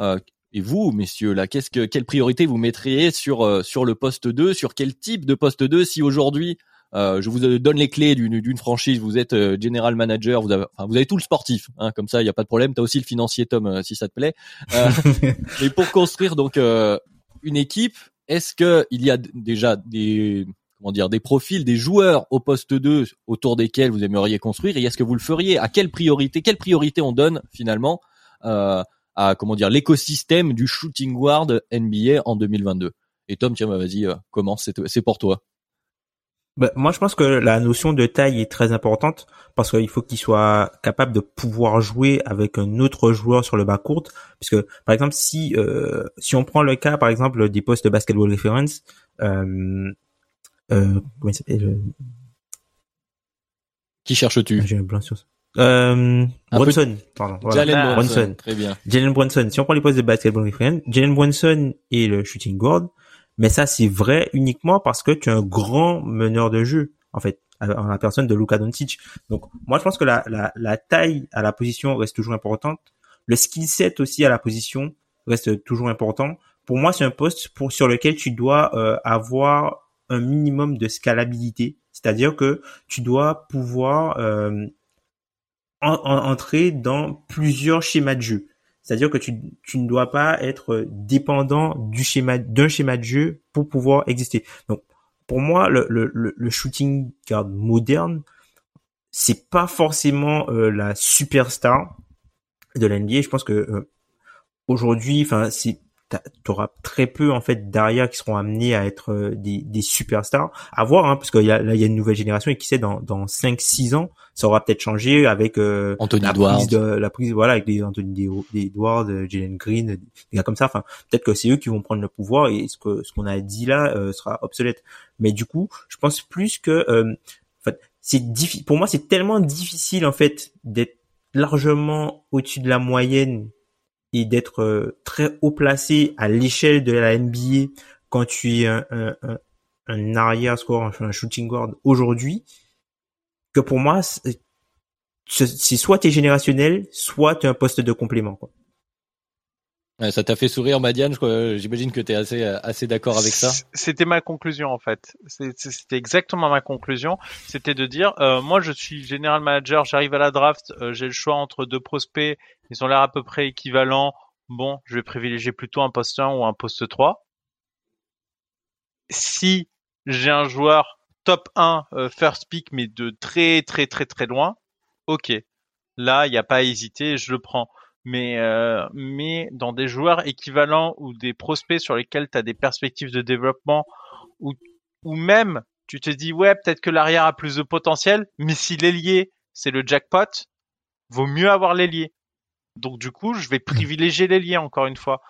euh, et vous, messieurs, là, qu'est-ce que quelle priorité vous mettriez sur euh, sur le poste 2 Sur quel type de poste 2 Si aujourd'hui euh, je vous donne les clés d'une, d'une franchise. Vous êtes euh, general manager. Vous avez, enfin, vous avez tout le sportif. Hein, comme ça, il n'y a pas de problème. T'as aussi le financier, Tom, euh, si ça te plaît. et pour construire donc une équipe, est-ce que il y a déjà des comment dire des profils, des joueurs au poste 2 autour desquels vous aimeriez construire Et est-ce que vous le feriez? À quelle priorité Quelle priorité on donne finalement à comment dire l'écosystème du shooting guard NBA en 2022 Et Tom, tiens, bah, vas-y, commence. C'est, c'est pour toi. Bah, moi, je pense que la notion de taille est très importante parce qu'il faut qu'il soit capable de pouvoir jouer avec un autre joueur sur le bas court. Puisque, par exemple, si euh, si on prend le cas, par exemple, des postes de basketball reference, euh, euh, comment il s'appelle euh, Qui cherches-tu? J'ai un blanc sur euh, Brunson, pardon. Jalen Brunson. Très bien. Jalen Brunson. Si on prend les postes de basketball reference, Jalen Brunson est le shooting guard. Mais ça, c'est vrai uniquement parce que tu es un grand meneur de jeu, en fait, en la personne de Luka Doncic. Donc, moi, je pense que la, la, la taille à la position reste toujours importante. Le skill set aussi à la position reste toujours important. Pour moi, c'est un poste pour, sur lequel tu dois euh, avoir un minimum de scalabilité. C'est-à-dire que tu dois pouvoir euh, entrer dans plusieurs schémas de jeu. C'est-à-dire que tu, tu ne dois pas être dépendant du schéma d'un schéma de jeu pour pouvoir exister. Donc pour moi, le, le, le shooting guard moderne, c'est pas forcément euh, la superstar de la NBA. Je pense que euh, aujourd'hui, enfin, c'est tu auras très peu en fait derrière qui seront amenés à être euh, des, des superstars. À voir, hein, parce qu'il y a là il y a une nouvelle génération et qui sait dans dans cinq six ans ça aura peut-être changé avec euh, Anthony la Edwards. prise de la prise voilà avec des Anthony Edwards, euh, Jalen Green, des gars comme ça. Enfin peut-être que c'est eux qui vont prendre le pouvoir et ce que ce qu'on a dit là sera obsolète. Mais du coup je pense plus que en fait c'est difficile pour moi c'est tellement difficile en fait d'être largement au-dessus de la moyenne et d'être euh, très haut placé à l'échelle de la NBA quand tu es un, un, un, arrière score, un shooting guard aujourd'hui, que pour moi, c'est soit tu es générationnel, soit tu es un poste de complément. Quoi. Ouais, ça t'a fait sourire, Madiane. J'imagine que tu es assez, assez d'accord avec ça. C'était ma conclusion, en fait. C'était exactement ma conclusion. C'était de dire, euh, moi, je suis général manager, j'arrive à la draft, euh, j'ai le choix entre deux prospects, ils ont l'air à peu près équivalents. Bon, je vais privilégier plutôt un poste 1 ou un poste 3. Si j'ai un joueur top 1 euh, first pick, mais de très très très très loin, ok. Là, il n'y a pas à hésiter, je le prends mais euh, mais dans des joueurs équivalents ou des prospects sur lesquels tu as des perspectives de développement ou ou même tu te dis ouais peut-être que l'arrière a plus de potentiel mais si l'ailier c'est le jackpot vaut mieux avoir l'ailier donc du coup je vais privilégier l'ailier encore une fois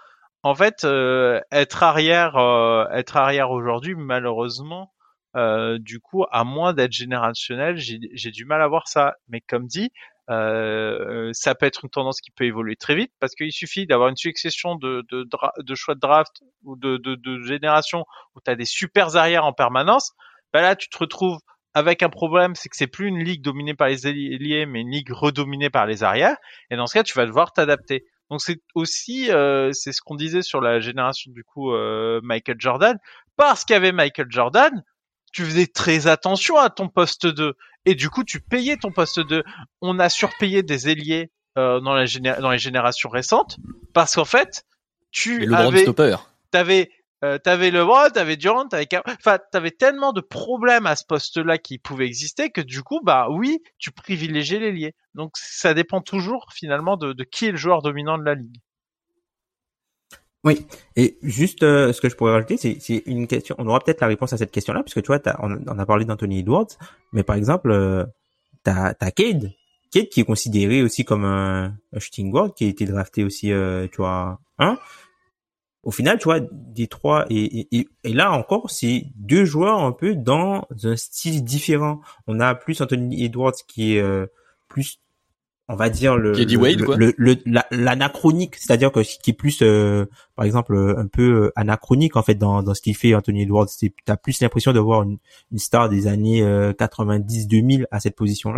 en fait euh, être arrière euh, être arrière aujourd'hui malheureusement du coup à moins d'être générationnel j'ai du mal à voir ça mais comme dit euh, ça peut être une tendance qui peut évoluer très vite parce qu'il suffit d'avoir une succession de, de, de, choix de draft ou de, de, de génération où tu as des super arrières en permanence. Bah là, tu te retrouves avec un problème, c'est que c'est plus une ligue dominée par les ailiers, mais une ligue redominée par les arrières. Et dans ce cas, tu vas devoir t'adapter. Donc c'est aussi, euh, c'est ce qu'on disait sur la génération du coup euh, Michael Jordan, parce qu'il y avait Michael Jordan, tu faisais très attention à ton poste 2 et du coup tu payais ton poste 2. On a surpayé des ailiers euh, dans, la dans les générations récentes parce qu'en fait tu le avais stopper. t'avais euh, t'avais LeBron, t'avais Durant, t'avais enfin t'avais tellement de problèmes à ce poste-là qui pouvaient exister que du coup bah oui tu privilégiais l'ailier. Donc ça dépend toujours finalement de, de qui est le joueur dominant de la ligue. Oui, et juste euh, ce que je pourrais rajouter, c'est une question. On aura peut-être la réponse à cette question-là, puisque tu vois, on, a parlé d'Anthony Edwards, mais par exemple, euh, t'as as Cade, Cade qui est considéré aussi comme un, shooting guard, qui a été drafté aussi, euh, tu vois, un. Au final, tu vois, des trois et, et, et là encore, c'est deux joueurs un peu dans un style différent. On a plus Anthony Edwards qui est euh, plus on va dire le le, l'anachronique. C'est-à-dire que ce qui est plus euh, par exemple un peu euh, anachronique en fait dans, dans ce qu'il fait Anthony Edwards tu as plus l'impression de voir une, star des années 90 euh, 2000 à cette position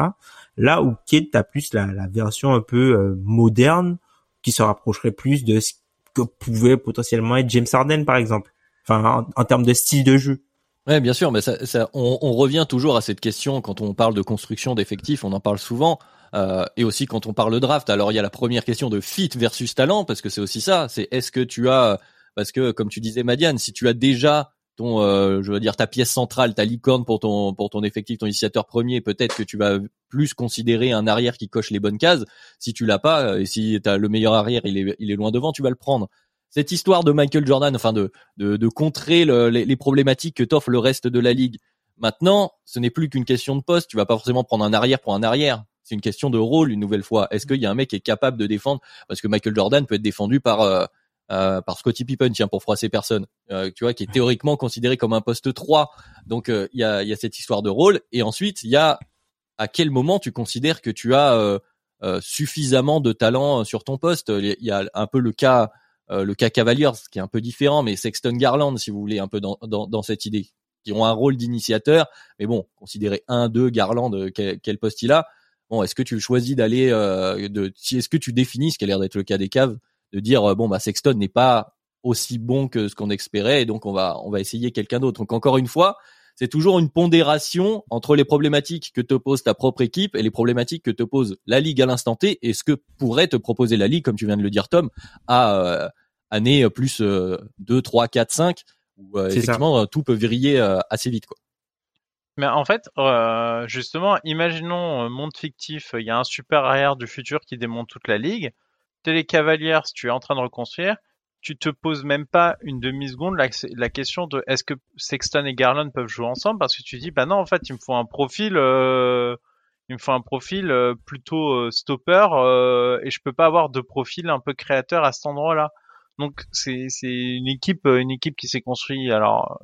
là où Kate t'as plus la, la version un peu moderne qui se rapprocherait plus de ce que pouvait potentiellement être James Harden par exemple enfin en, termes de style de jeu Ouais, bien sûr, mais ça, ça on, on, revient toujours à cette question quand on parle de construction d'effectifs, on en parle souvent. Euh, et aussi quand on parle de draft, alors il y a la première question de fit versus talent, parce que c'est aussi ça. C'est est-ce que tu as, parce que comme tu disais Madiane, si tu as déjà ton, euh, je veux dire ta pièce centrale, ta licorne pour ton pour ton effectif, ton initiateur premier, peut-être que tu vas plus considérer un arrière qui coche les bonnes cases. Si tu l'as pas, et si tu as le meilleur arrière, il est il est loin devant, tu vas le prendre. Cette histoire de Michael Jordan, enfin de de, de contrer les, les problématiques que t'offre le reste de la ligue. Maintenant, ce n'est plus qu'une question de poste. Tu vas pas forcément prendre un arrière pour un arrière. C'est une question de rôle une nouvelle fois. Est-ce qu'il y a un mec qui est capable de défendre? Parce que Michael Jordan peut être défendu par euh, euh, par Scottie Pippen, tiens, pour froisser personne. Euh, tu vois, qui est théoriquement considéré comme un poste 3. Donc il y a y a cette histoire de rôle. Et ensuite il y a à quel moment tu considères que tu as suffisamment de talent sur ton poste? Il y a un peu le cas le cas Cavaliers qui est un peu différent, mais Sexton Garland, si vous voulez, un peu dans, dans, dans cette idée, qui ont un rôle d'initiateur, mais bon, considérer un, deux, Garland, quel, quel poste il a, bon, est-ce que tu choisis d'aller, euh, de, est-ce que tu définis, ce qui a l'air d'être le cas des caves, de dire euh, bon bah Sexton n'est pas aussi bon que ce qu'on espérait et donc on va on va essayer quelqu'un d'autre. Donc encore une fois, c'est toujours une pondération entre les problématiques que te pose ta propre équipe et les problématiques que te pose la ligue à l'instant T et ce que pourrait te proposer la ligue, comme tu viens de le dire Tom, à euh, année plus 2, 3, 4, 5, où effectivement tout peut vriller assez vite. quoi. Mais en fait, euh, justement, imaginons euh, monde fictif, il y a un super arrière du futur qui démonte toute la ligue. T'es tu es en train de reconstruire, tu te poses même pas une demi-seconde la, la, question de est-ce que Sexton et Garland peuvent jouer ensemble? Parce que tu dis bah non en fait il me faut un profil euh, il me faut un profil euh, plutôt euh, stopper et je peux pas avoir de profil un peu créateur à cet endroit-là. Donc c'est c'est une équipe une équipe qui s'est construite alors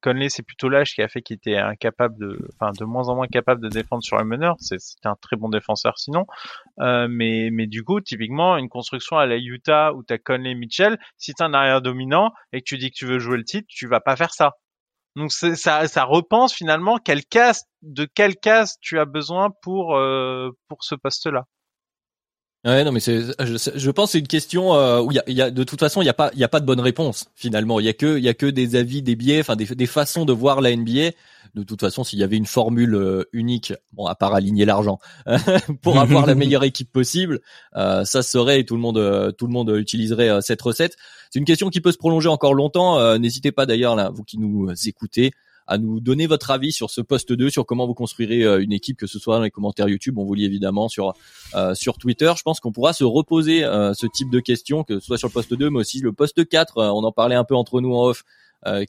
Conley, c'est plutôt l'âge qui a fait qu'il était incapable de, enfin, de moins en moins capable de défendre sur le meneur. C'était un très bon défenseur sinon. Euh, mais, mais du coup, typiquement, une construction à la Utah où t'as Conley Mitchell, si t'as un arrière dominant et que tu dis que tu veux jouer le titre, tu vas pas faire ça. Donc ça, ça repense finalement quel casse, de quel casse tu as besoin pour, euh, pour ce poste-là. Ouais, non, mais c'est, je, je pense, c'est une question euh, où il y a, y a, de toute façon, il y a pas, il y a pas de bonne réponse finalement. Il y a que, il y a que des avis, des biais, enfin des, des façons de voir la NBA. De toute façon, s'il y avait une formule euh, unique, bon, à part aligner l'argent, pour avoir la meilleure équipe possible, euh, ça serait tout le monde, euh, tout le monde utiliserait cette recette. C'est une question qui peut se prolonger encore longtemps. N'hésitez pas d'ailleurs, là, vous qui nous écoutez, à nous donner votre avis sur ce poste 2, sur comment vous construirez euh, une équipe, que ce soit dans les commentaires YouTube, on vous lit évidemment sur euh, sur Twitter. Je pense qu'on pourra se reposer euh, ce type de questions, que ce soit sur le poste 2, mais aussi le poste 4. on en parlait un peu entre nous en off,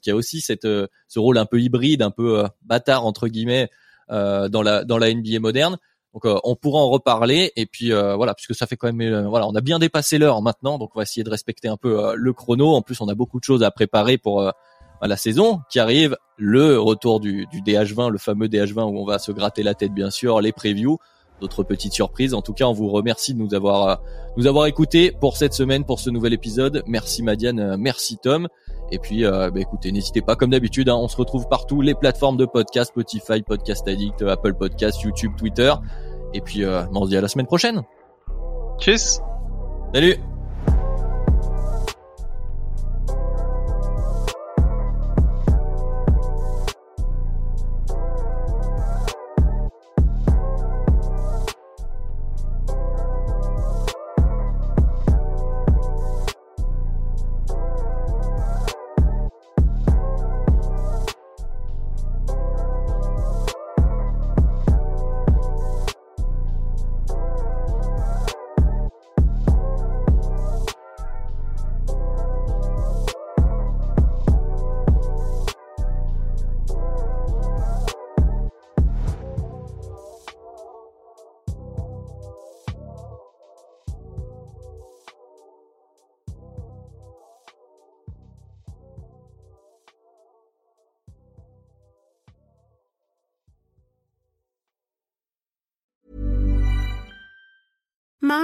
qui a aussi cette ce rôle un peu hybride, un peu bâtard entre guillemets dans la dans la NBA moderne. Donc on pourra en reparler et puis voilà puisque ça fait quand même voilà on a bien dépassé l'heure maintenant donc on va essayer de respecter un peu le chrono. En plus on a beaucoup de choses à préparer pour la saison qui arrive, le retour du, du DH20, le fameux DH20 où on va se gratter la tête bien sûr, les previews, d'autres petites surprises. En tout cas, on vous remercie de nous avoir euh, nous avoir écouté pour cette semaine, pour ce nouvel épisode. Merci Madiane, euh, merci Tom. Et puis, euh, bah, écoutez, n'hésitez pas, comme d'habitude, hein, on se retrouve partout, les plateformes de podcast, Spotify, Podcast Addict, Apple Podcast, YouTube, Twitter. Et puis, on se dit à la semaine prochaine. Tchuss. Salut.